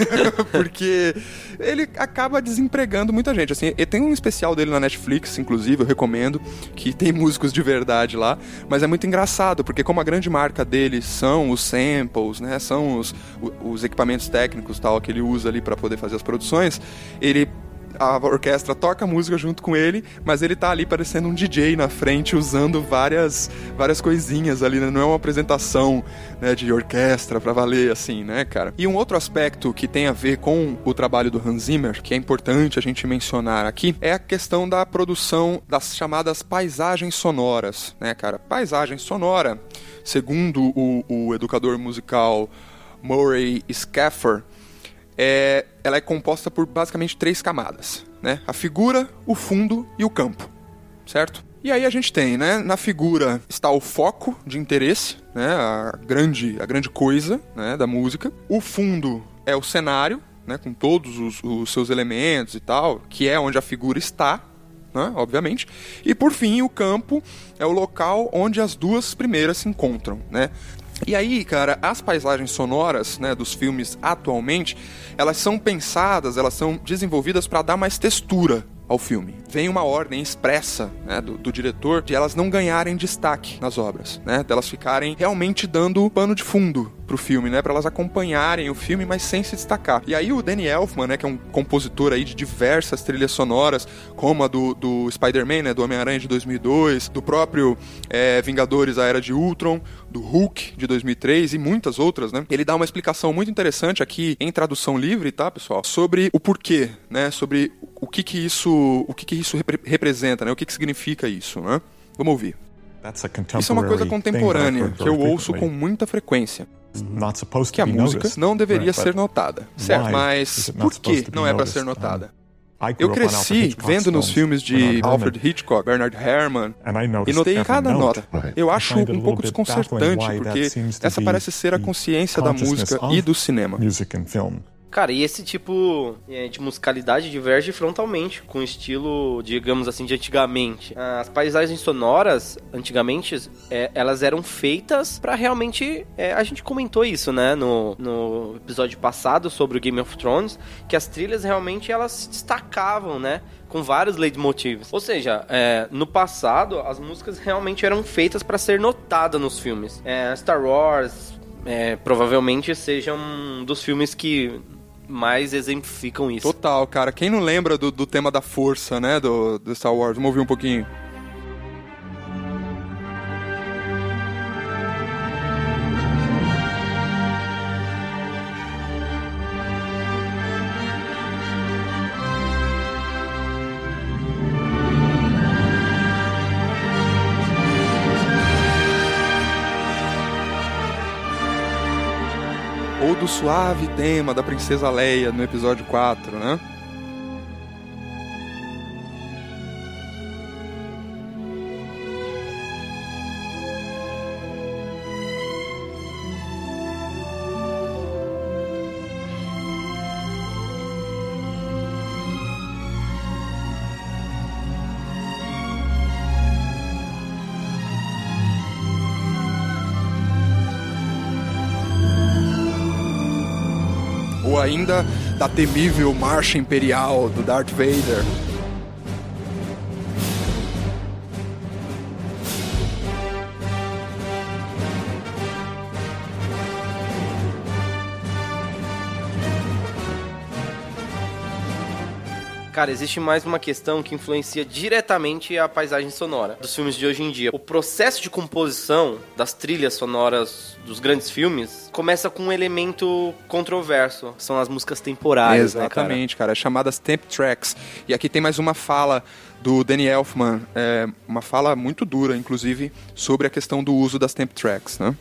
Porque ele acaba desempregando muita gente. Assim, e tem um especial dele na Netflix, inclusive, eu recomendo, que tem músicos de verdade lá. Mas é muito engraçado, porque como a grande marca dele são os samples, né? São os, os equipamentos técnicos tal que ele usa ali para poder fazer as produções, ele a orquestra toca música junto com ele, mas ele tá ali parecendo um DJ na frente, usando várias, várias coisinhas ali, né? Não é uma apresentação né, de orquestra pra valer, assim, né, cara? E um outro aspecto que tem a ver com o trabalho do Hans Zimmer, que é importante a gente mencionar aqui, é a questão da produção das chamadas paisagens sonoras, né, cara? Paisagem sonora, segundo o, o educador musical Murray Scaffer, é, ela é composta por basicamente três camadas, né? A figura, o fundo e o campo, certo? E aí a gente tem, né? Na figura está o foco de interesse, né? A grande, a grande coisa, né? Da música. O fundo é o cenário, né? Com todos os, os seus elementos e tal, que é onde a figura está, né, obviamente. E por fim, o campo é o local onde as duas primeiras se encontram, né? E aí, cara, as paisagens sonoras, né, dos filmes atualmente, elas são pensadas, elas são desenvolvidas para dar mais textura ao filme. Vem uma ordem expressa né, do, do diretor de elas não ganharem destaque nas obras, né? Delas ficarem realmente dando pano de fundo pro filme, né? Para elas acompanharem o filme, mas sem se destacar. E aí o Danny Elfman, né? Que é um compositor aí de diversas trilhas sonoras, como a do, do Spider-Man, né? Do Homem-Aranha de 2002, do próprio é, Vingadores, a Era de Ultron, do Hulk de 2003 e muitas outras, né? Ele dá uma explicação muito interessante aqui em tradução livre, tá, pessoal? Sobre o porquê, né? Sobre o que que isso, o que que isso repre- representa, né? O que que significa isso, né? Vamos ouvir. Isso é uma coisa contemporânea que eu ouço com muita frequência. Que a música não deveria ser notada. Certo, mas por que não é para ser notada? Eu cresci vendo nos filmes de Alfred Hitchcock, Bernard Herrmann, e notei cada nota. Eu acho um pouco desconcertante, porque essa parece ser a consciência da música e do cinema. Cara, e esse tipo é, de musicalidade diverge frontalmente com o estilo, digamos assim, de antigamente. As paisagens sonoras, antigamente, é, elas eram feitas pra realmente. é, a gente comentou isso, né, no, no episódio passado sobre o Game of Thrones, que as trilhas realmente elas se destacavam, né? Com vários leitmotivs. Ou seja, é, no passado, as músicas realmente eram feitas pra ser notadas nos filmes. É, Star Wars, é, provavelmente seja um dos filmes que mais exemplificam isso. Total, cara. Quem não lembra do, do tema da força, né, do, do Star Wars? Vamos ouvir um pouquinho. Do suave tema da Princesa Leia no episódio 4, né? Ainda da temível marcha imperial do Darth Vader. Cara, existe mais uma questão que influencia diretamente a paisagem sonora dos filmes de hoje em dia. O processo de composição das trilhas sonoras dos grandes filmes começa com um elemento controverso. São as músicas temporárias, né, cara? Exatamente, cara. Chamadas temp tracks. E aqui tem mais uma fala do Danny Elfman, é, uma fala muito dura, inclusive, sobre a questão do uso das temp tracks, né?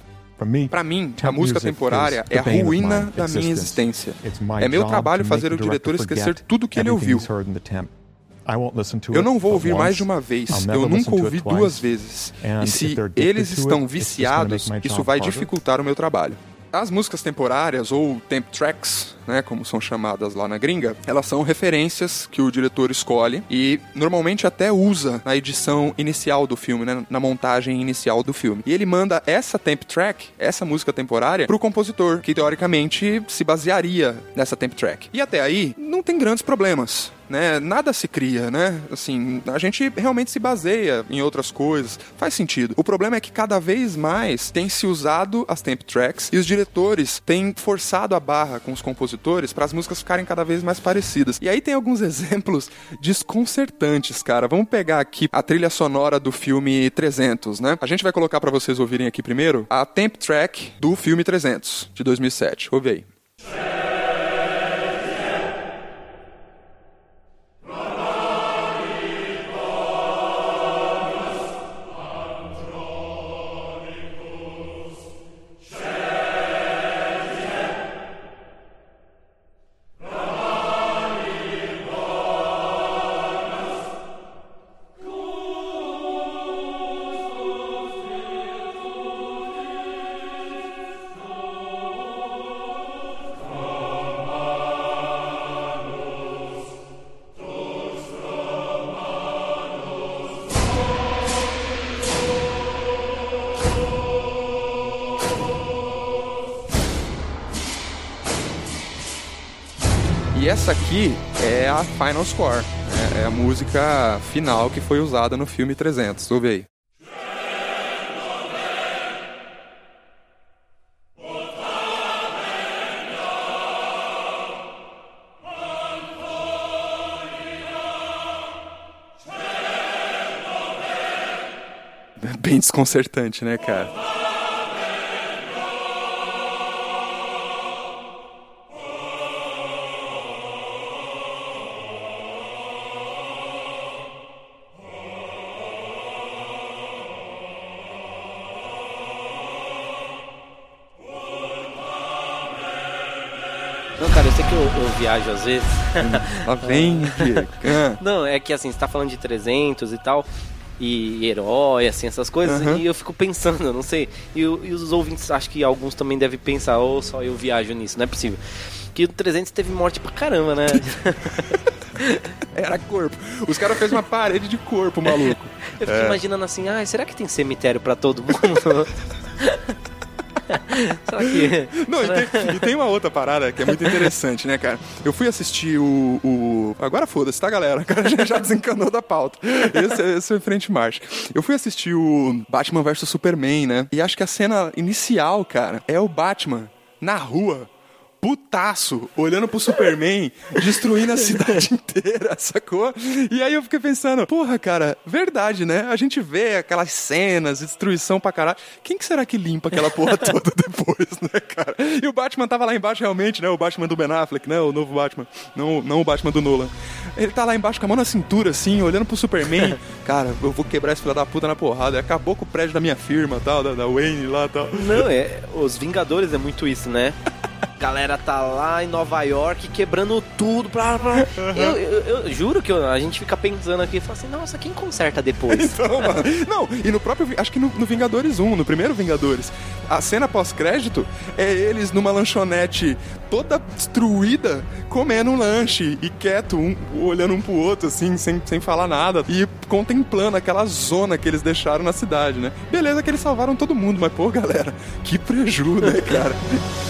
Pra mim, a música temporária é a ruína da minha existência. É meu trabalho fazer o diretor esquecer tudo que ele ouviu. Eu não vou ouvir mais de uma vez. Eu nunca ouvi duas vezes. E se eles estão viciados, isso vai dificultar o meu trabalho. As músicas temporárias, ou temp tracks, né, como são chamadas lá na gringa, elas são referências que o diretor escolhe e normalmente até usa na edição inicial do filme, né, na montagem inicial do filme. E ele manda essa temp track, essa música temporária, pro compositor, que teoricamente se basearia nessa temp track. E até aí, não tem grandes problemas né? Nada se cria, né? Assim, a gente realmente se baseia em outras coisas. Faz sentido. O problema é que cada vez mais tem se usado as temp tracks e os diretores têm forçado a barra com os compositores para as músicas ficarem cada vez mais parecidas. E aí tem alguns exemplos desconcertantes, cara. Vamos pegar aqui a trilha sonora do filme 300, né? A gente vai colocar para vocês ouvirem aqui primeiro a temp track do filme 300 de 2007. Ouve aí. Final Score. É, é a música final que foi usada no filme 300. Ouve aí. Bem desconcertante, né, cara? Viajo às vezes. Lá vem. Ah. Não, é que assim, você tá falando de 300 e tal, e herói, assim, essas coisas, Aham. e eu fico pensando, eu não sei, e, e os ouvintes, acho que alguns também devem pensar, ou só eu viajo nisso, não é possível. Que o 300 teve morte pra caramba, né? Era corpo. Os caras fez uma parede de corpo, maluco. Eu fico imaginando assim, ah, será que tem cemitério pra todo mundo? será que... Não, e tem, e tem uma outra parada que é muito interessante, né, cara? Eu fui assistir o. o- Agora foda-se, tá, galera? O cara já, já desencanou da pauta. Esse, esse é frente marcha. Eu fui assistir o Batman vs Superman, né? E acho que a cena inicial, cara, é o Batman na rua. Putaço, olhando pro Superman, destruindo a cidade inteira, sacou? E aí eu fiquei pensando, porra, cara, verdade, né? A gente vê aquelas cenas, destruição pra caralho. Quem que será que limpa aquela porra toda depois, né, cara? E o Batman tava lá embaixo realmente, né? O Batman do Ben Affleck, né? O novo Batman. Não, não o Batman do Nolan. Ele tá lá embaixo com a mão na cintura, assim, olhando pro Superman. Cara, eu vou quebrar esse filho da puta na porrada. Acabou com o prédio da minha firma, tal, da, da Wayne lá, tal. Não, é, os Vingadores é muito isso, né? Galera tá lá em Nova York quebrando tudo. Blá, blá. Eu, eu, eu juro que a gente fica pensando aqui e fala assim, nossa, quem conserta depois? Então, mano. Não, e no próprio. Acho que no, no Vingadores 1, no primeiro Vingadores, a cena pós-crédito é eles numa lanchonete toda destruída, comendo um lanche e quieto, um, olhando um pro outro, assim, sem, sem falar nada, e contemplando aquela zona que eles deixaram na cidade, né? Beleza que eles salvaram todo mundo, mas, pô, galera, que prejuízo, né, cara?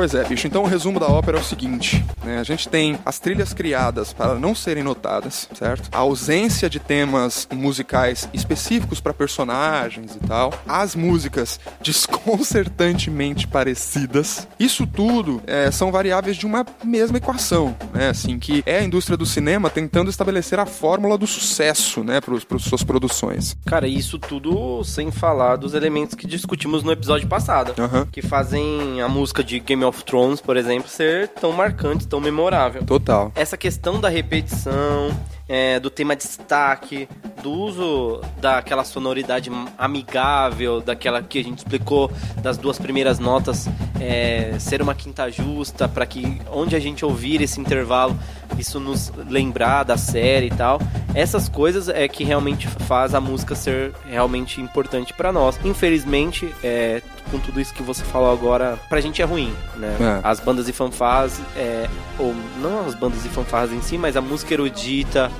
Pois é, bicho. Então o resumo da ópera é o seguinte: né? a gente tem as trilhas criadas para não serem notadas, certo? A ausência de temas musicais específicos para personagens e tal. As músicas desconcertantemente parecidas. Isso tudo é, são variáveis de uma mesma equação, né? Assim, que é a indústria do cinema tentando estabelecer a fórmula do sucesso, né, para suas produções. Cara, isso tudo sem falar dos elementos que discutimos no episódio passado. Aham. Que fazem a música de Game of Thrones, por exemplo, ser tão marcante, tão memorável. Total. Essa questão da repetição, é, do tema destaque, do uso daquela sonoridade amigável, daquela que a gente explicou das duas primeiras notas, é, ser uma quinta justa, para que onde a gente ouvir esse intervalo, isso nos lembrar da série e tal. Essas coisas é que realmente faz a música ser realmente importante para nós. Infelizmente, é, com tudo isso que você falou agora, pra gente é ruim, né? É. As bandas e fanfarras, é, ou não as bandas e fanfarras em si, mas a música erudita,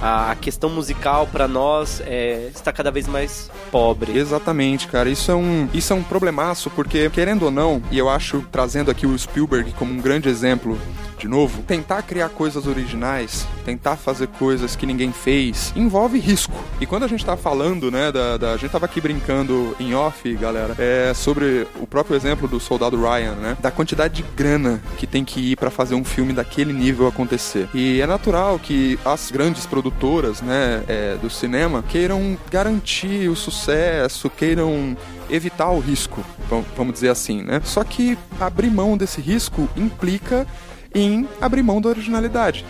a, questão musical pra nós é, está cada vez mais pobre. Exatamente, cara. Isso é um, isso é um problemaço, porque, querendo ou não, e eu acho, trazendo aqui o Spielberg como um grande exemplo, de novo, tentar criar coisas originais, tentar fazer coisas que ninguém fez, envolve risco. E quando a gente tá falando, né, da, da- a gente tava aqui brincando em off, galera, é sobre o próprio exemplo do soldado Ryan, né, da quantidade de grana que tem que ir pra fazer um filme daquele nível acontecer. E é natural que as grandes produtoras, né, é, do cinema queiram garantir o sucesso, queiram evitar o risco, vam- vamos dizer assim, né? Só que abrir mão desse risco implica em abrir mão da originalidade.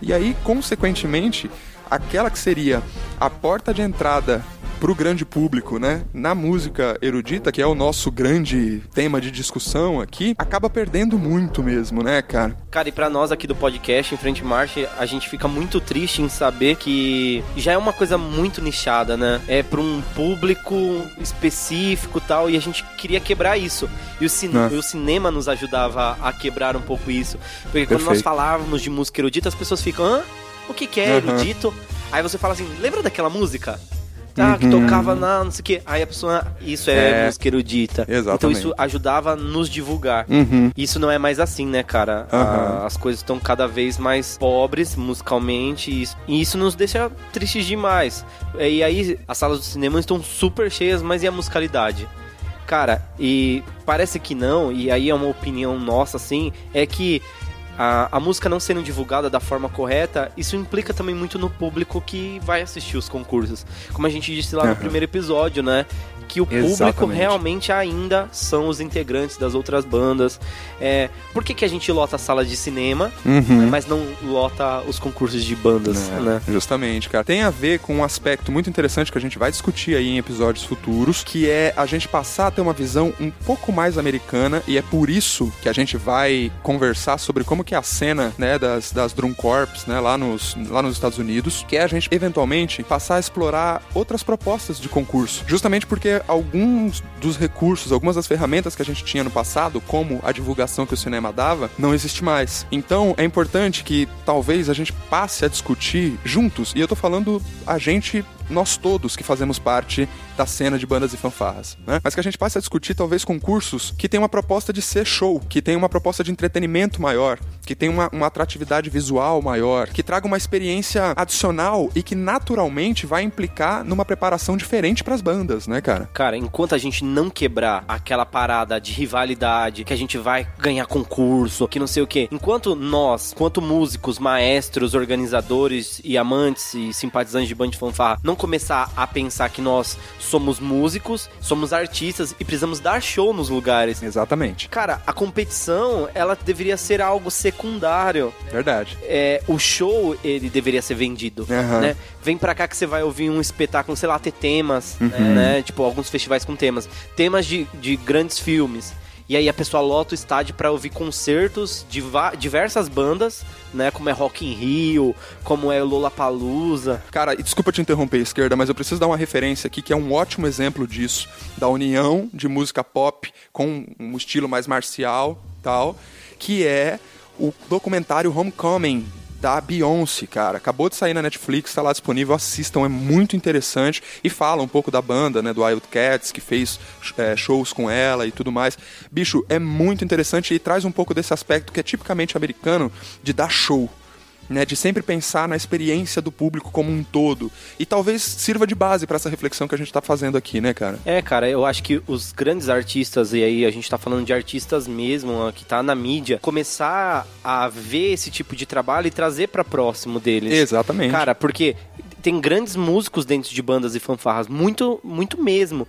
E aí, consequentemente, aquela que seria a porta de entrada pro grande público, né, na música erudita, que é o nosso grande tema de discussão aqui, acaba perdendo muito mesmo, né, cara? Cara, e pra nós aqui do podcast, em Frente Marcha, a gente fica muito triste em saber que já é uma coisa muito nichada, né? É pra um público específico e tal, e a gente queria quebrar isso. E o, cine- É. o cinema nos ajudava a quebrar um pouco isso. Porque quando nós Perfeito. falávamos de música erudita, as pessoas ficam, hã? O que, que é erudito? Aí você fala assim, lembra daquela música? Ah, que Uhum. tocava na não sei o que. Aí a pessoa, isso é, É. música erudita. Então Exatamente. isso ajudava a nos divulgar. Uhum. Isso não é mais assim, né, cara? A- as coisas estão cada vez mais pobres musicalmente e isso, e isso nos deixa tristes demais. E aí as salas do cinema estão super cheias, mas e a musicalidade? Cara, e parece que não, e aí é uma opinião nossa, assim, é que a, a música não sendo divulgada da forma correta, isso implica também muito no público que vai assistir os concursos. Como a gente disse lá no Aham. primeiro episódio, né? Que o público Exatamente. realmente ainda são os integrantes das outras bandas. É, por que, que a gente lota a sala de cinema, Uhum. mas não lota os concursos de bandas, É, né? Justamente, cara. Tem a ver com um aspecto muito interessante que a gente vai discutir aí em episódios futuros, que é a gente passar a ter uma visão um pouco mais americana, e é por isso que a gente vai conversar sobre como que é a cena, né, das, das Drum Corps, né, lá nos, lá nos Estados Unidos, que é a gente, eventualmente, passar a explorar outras propostas de concurso. Justamente porque alguns dos recursos, algumas das ferramentas que a gente tinha no passado, como a divulgação que o cinema dava, não existe mais. Então, é importante que talvez a gente passe a discutir juntos, e eu tô falando a gente, nós todos que fazemos parte da cena de bandas e fanfarras, né? Mas que a gente passe a discutir talvez concursos que tem uma proposta de ser show, que tem uma proposta de entretenimento maior, que tem uma, uma atratividade visual maior, que traga uma experiência adicional e que naturalmente vai implicar numa preparação diferente pras bandas, né, cara? Cara, enquanto a gente não quebrar aquela parada de rivalidade, que a gente vai ganhar concurso, que não sei o que, enquanto nós, quanto músicos, maestros, organizadores e amantes e simpatizantes de banda de fanfarra, não começar a pensar que nós somos músicos, somos artistas e precisamos dar show nos lugares. Exatamente. Cara, a competição, ela deveria ser algo secundário. Verdade. É, o show, ele deveria ser vendido, Aham. né? Vem pra cá que você vai ouvir um espetáculo, sei lá, ter temas, Uhum. né? Tipo, alguns festivais com temas. Temas de, de grandes filmes. E aí a pessoa lota o estádio pra ouvir concertos de diversas bandas, né? Como é Rock in Rio, como é Lollapalooza. Cara, desculpa te interromper, esquerda, mas eu preciso dar uma referência aqui que é um ótimo exemplo disso, da união de música pop com um estilo mais marcial tal, que é o documentário Homecoming da Beyoncé, cara. Acabou de sair na Netflix, tá lá disponível, assistam, é muito interessante. E fala um pouco da banda, né, do Wild Cats, que fez é, shows com ela e tudo mais. Bicho, é muito interessante e traz um pouco desse aspecto que é tipicamente americano de dar show. Né, de sempre pensar na experiência do público como um todo. E talvez sirva de base para essa reflexão que a gente tá fazendo aqui, né, cara? É, cara, eu acho que os grandes artistas, e aí a gente tá falando de artistas mesmo, que tá na mídia, começar a ver esse tipo de trabalho e trazer pra próximo deles. Exatamente. Cara, porque tem grandes músicos dentro de bandas e fanfarras, muito, muito mesmo.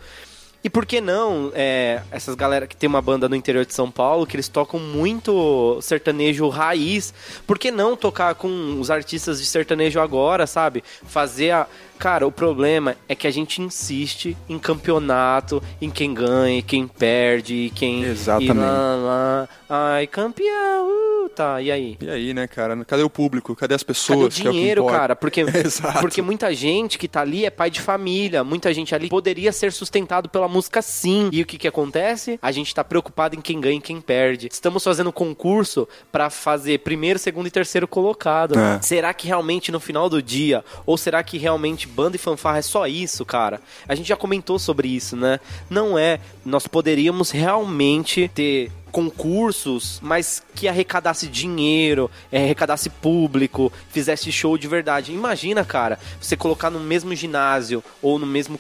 E por que não é, essas galera que tem uma banda no interior de São Paulo, que eles tocam muito sertanejo raiz, por que não tocar com os artistas de sertanejo agora, sabe? Fazer a. Cara, o problema é que a gente insiste em campeonato, em quem ganha, quem perde, quem. Exatamente. Lá, lá, ai, campeão, uh, tá, e aí? E aí, né, cara? Cadê o público? Cadê as Cadê o pessoas? que é o dinheiro, cara? Porque, porque muita gente que tá ali é pai de família, muita gente ali poderia ser sustentado pela música sim. E o que que acontece? A gente tá preocupado em quem ganha e quem perde. Estamos fazendo concurso pra fazer primeiro, segundo e terceiro colocado. É. Será que realmente no final do dia, ou será que realmente banda e fanfarra é só isso, cara? A gente já comentou sobre isso, né? Não é. Nós poderíamos realmente ter concursos, mas que arrecadasse dinheiro, eh, arrecadasse público, fizesse show de verdade. Imagina, cara, você colocar no mesmo ginásio ou no mesmo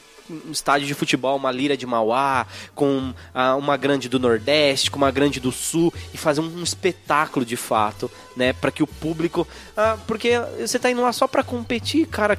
estádio de futebol uma lira de Mauá com ah, uma grande do Nordeste, com uma grande do Sul e fazer um, um espetáculo de fato, né, para que o público, ah, porque você tá indo lá só pra competir, cara,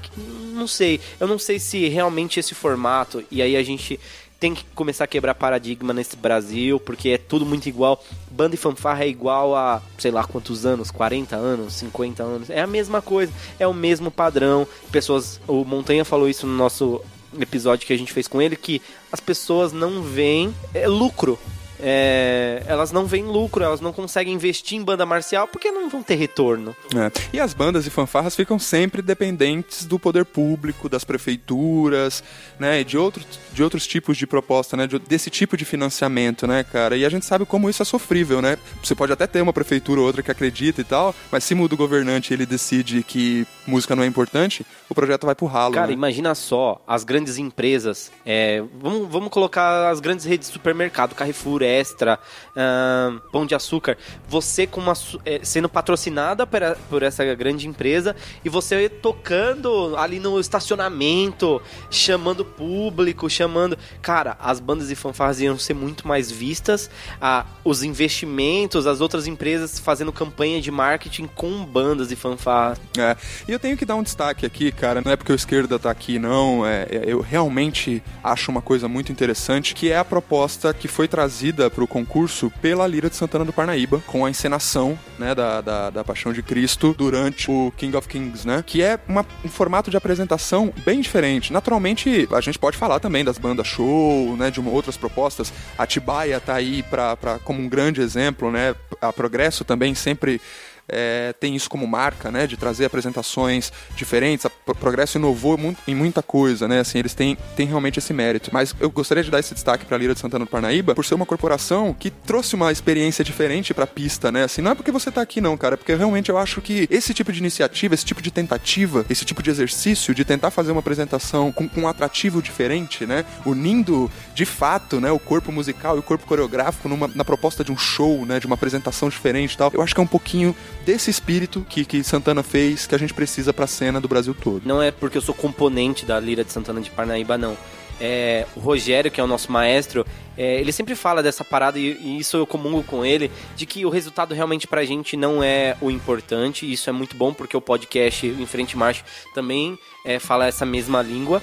não sei, eu não sei se realmente esse formato e aí a gente tem que começar a quebrar paradigma nesse Brasil, porque é tudo muito igual. Banda e fanfarra é igual a, sei lá quantos anos, 40 anos, 50 anos. É a mesma coisa, é o mesmo padrão. Pessoas, o Montanha falou isso no nosso episódio que a gente fez com ele, que as pessoas não veem é, lucro. É, elas não veem lucro, elas não conseguem investir em banda marcial porque não vão ter retorno. É. E as bandas e fanfarras ficam sempre dependentes do poder público, das prefeituras, né, e de outros, de outros tipos de proposta, né, de- desse tipo de financiamento, né, cara. E a gente sabe como isso é sofrível, né? Você pode até ter uma prefeitura ou outra que acredita e tal, mas se muda o governante e ele decide que música não é importante, o projeto vai pro ralo, Cara, né? imagina só, as grandes empresas, é, vamos, vamos colocar as grandes redes de supermercado, Carrefour, Extra, ahn, Pão de Açúcar, você com uma, é, sendo patrocinada por, essa grande empresa e você tocando ali no estacionamento, chamando público, chamando... Cara, as bandas e fanfarras iam ser muito mais vistas, a, os investimentos, as outras empresas fazendo campanha de marketing com bandas e fanfarras. É, e eu tenho que dar um destaque aqui, cara, não é porque o esquerda tá aqui, não, é, é- eu realmente acho uma coisa muito interessante, que é a proposta que foi trazida pro concurso pela Lira de Santana do Parnaíba, com a encenação, né, da, da, da Paixão de Cristo durante o King of Kings, né, que é uma- um formato de apresentação bem diferente. Naturalmente, a gente pode falar também das bandas show, né, de uma- outras propostas, a Tibaia tá aí pra, pra, como um grande exemplo, né, a Progresso também sempre é, tem isso como marca, né, de trazer apresentações diferentes. A Pro- Progresso inovou em muita coisa, né, assim, eles têm, têm realmente esse mérito. Mas eu gostaria de dar esse destaque para a Lira de Santana do Parnaíba por ser uma corporação que trouxe uma experiência diferente para a pista, né, assim, não é porque você tá aqui não, cara, é porque realmente eu acho que esse tipo de iniciativa, esse tipo de tentativa, esse tipo de exercício de tentar fazer uma apresentação com, com um atrativo diferente, né, unindo de fato, né, o corpo musical e o corpo coreográfico numa, na proposta de um show, né, de uma apresentação diferente e tal. Eu acho que é um pouquinho desse espírito que, que Santana fez que a gente precisa pra cena do Brasil todo. Não é porque eu sou componente da Lira de Santana de Parnaíba, não. É, o Rogério, que é o nosso maestro, é, ele sempre fala dessa parada, e, e isso eu comungo com ele, de que o resultado realmente pra gente não é o importante. Isso é muito bom, porque o podcast Em Frente Marcha também é, fala essa mesma língua.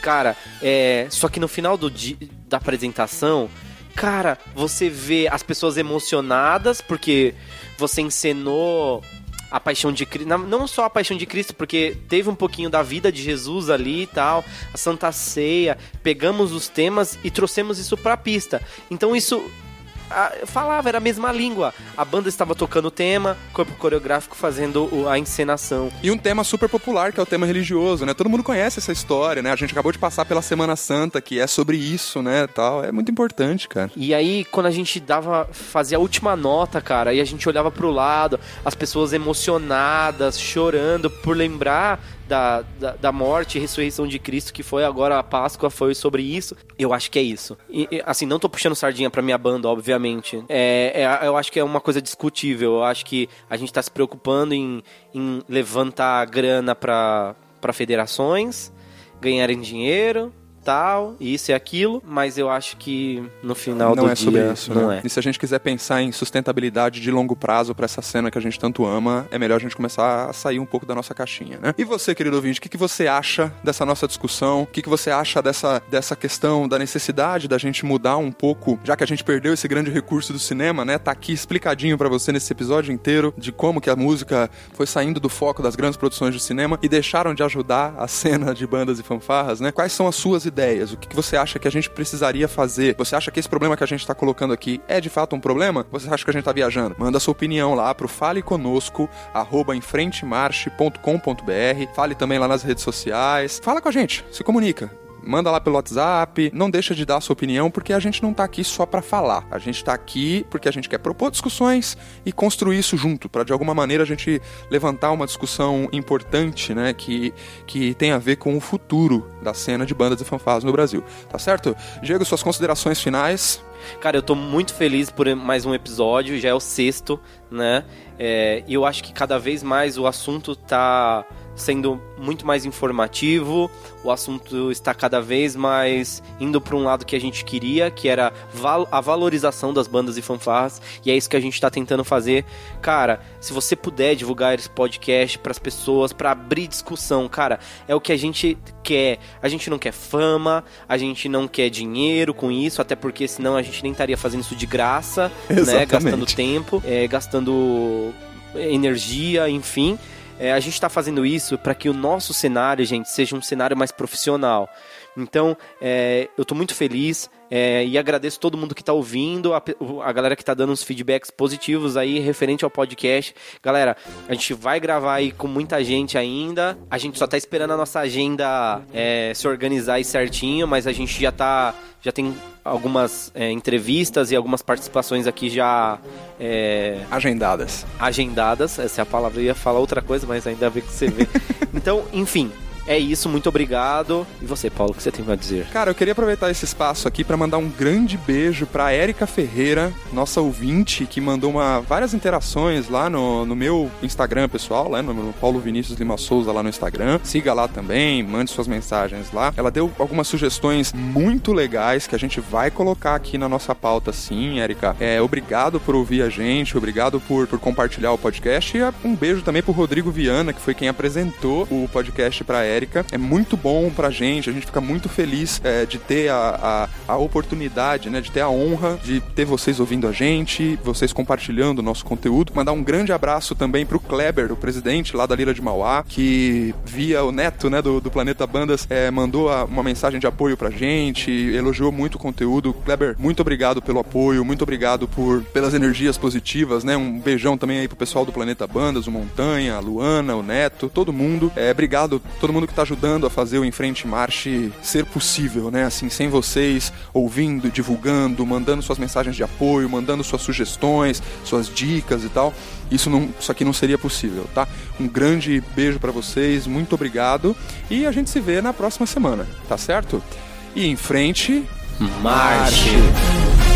Cara, é, só que no final do da apresentação, cara, você vê as pessoas emocionadas porque você encenou a paixão de Cristo, não só a paixão de Cristo, porque teve um pouquinho da vida de Jesus ali e tal, a Santa Ceia, pegamos os temas e trouxemos isso pra pista. Então isso a- falava, era a mesma língua. A banda estava tocando o tema, corpo coreográfico fazendo o- a encenação. E um tema super popular, que é o tema religioso, né? Todo mundo conhece essa história, né? A gente acabou de passar pela Semana Santa, que é sobre isso, né? Tal. É muito importante, cara. E aí, quando a gente dava, fazia a última nota, cara, e a gente olhava pro lado, as pessoas emocionadas, chorando por lembrar da, da, da morte e ressurreição de Cristo, que foi agora a Páscoa, foi sobre isso. Eu acho que é isso. E, e, assim, não tô puxando sardinha pra minha banda, obviamente. É, é- eu acho que é uma coisa discutível. Eu acho que a gente tá se preocupando em, em levantar grana pra, pra federações, ganharem dinheiro. Tal, isso e aquilo, mas eu acho que no final não do é dia sobre isso, não né? é. E se a gente quiser pensar em sustentabilidade de longo prazo pra essa cena que a gente tanto ama, é melhor a gente começar a sair um pouco da nossa caixinha, né? E você, querido ouvinte, o que, que você acha dessa nossa discussão? O que, que você acha dessa, dessa questão da necessidade da gente mudar um pouco, já que a gente perdeu esse grande recurso do cinema, né? Tá aqui explicadinho pra você nesse episódio inteiro de como que a música foi saindo do foco das grandes produções de cinema e deixaram de ajudar a cena de bandas e fanfarras, né? Quais são as suas ideias? O que, que você acha que a gente precisaria fazer? Você acha que esse problema que a gente tá colocando aqui é de fato um problema? Você acha que a gente tá viajando? Manda sua opinião lá pro fale conosco, arroba enfrentemarche.com.br. Fale também lá nas redes sociais. Fala com a gente, se comunica. Manda lá pelo WhatsApp, não deixa de dar a sua opinião, porque a gente não tá aqui só pra falar. A gente tá aqui porque a gente quer propor discussões e construir isso junto, pra de alguma maneira a gente levantar uma discussão importante, né, que, que tem a ver com o futuro da cena de bandas e fanfarras no Brasil. Tá certo? Diego, suas considerações finais. Cara, eu tô muito feliz por mais um episódio, já é o sexto, né? É, e eu acho que cada vez mais o assunto tá sendo muito mais informativo, o assunto está cada vez mais indo para um lado que a gente queria, que era a valorização das bandas e fanfarras, e é isso que a gente está tentando fazer. Cara, se você puder divulgar esse podcast para as pessoas, para abrir discussão, cara, é o que a gente quer. A gente não quer fama, a gente não quer dinheiro com isso, até porque senão a gente nem estaria fazendo isso de graça, né? Exatamente. Gastando tempo, é, gastando energia, enfim. É, a gente está fazendo isso para que o nosso cenário, gente, seja um cenário mais profissional. Então, é, eu tô muito feliz é, e agradeço todo mundo que tá ouvindo, a, a galera que tá dando uns feedbacks positivos aí referente ao podcast. Galera, a gente vai gravar aí com muita gente ainda. A gente só tá esperando a nossa agenda é, se organizar aí certinho, mas a gente já tá. Já tem algumas é, entrevistas e algumas participações aqui já é, Agendadas. agendadas. Essa é a palavra, eu ia falar outra coisa, mas ainda bem que você vê. então, enfim, é isso, muito obrigado. E você, Paulo, o que você tem pra dizer? Cara, eu queria aproveitar esse espaço aqui pra mandar um grande beijo pra Érica Ferreira, nossa ouvinte, que mandou uma, várias interações lá no, no meu Instagram pessoal, né, no, no Paulo Vinícius Lima Souza lá no Instagram. Siga lá também, mande suas mensagens lá. Ela deu algumas sugestões muito legais que a gente vai colocar aqui na nossa pauta, sim, Érica. É, obrigado por ouvir a gente, obrigado por, por compartilhar o podcast e um beijo também pro Rodrigo Viana, que foi quem apresentou o podcast pra Érica. É muito bom pra gente, a gente fica muito feliz é, de ter a, a, a oportunidade, né, de ter a honra de ter vocês ouvindo a gente, vocês compartilhando o nosso conteúdo. Mandar um grande abraço também pro Kleber, o presidente lá da Lira de Mauá, que via o neto, né, do, do Planeta Bandas, é, mandou uma mensagem de apoio pra gente, elogiou muito o conteúdo. Kleber, muito obrigado pelo apoio, muito obrigado por pelas energias positivas, né? Um beijão também aí pro pessoal do Planeta Bandas, o Montanha, a Luana, o Neto, todo mundo. É, obrigado todo mundo que tá ajudando a fazer o Enfrente Marche ser possível, né? Assim, sem vocês ouvindo, divulgando, mandando suas mensagens de apoio, mandando suas sugestões, suas dicas e tal, isso não, isso aqui não seria possível, tá? Um grande beijo pra vocês, muito obrigado e a gente se vê na próxima semana, tá certo? E em frente, Marche!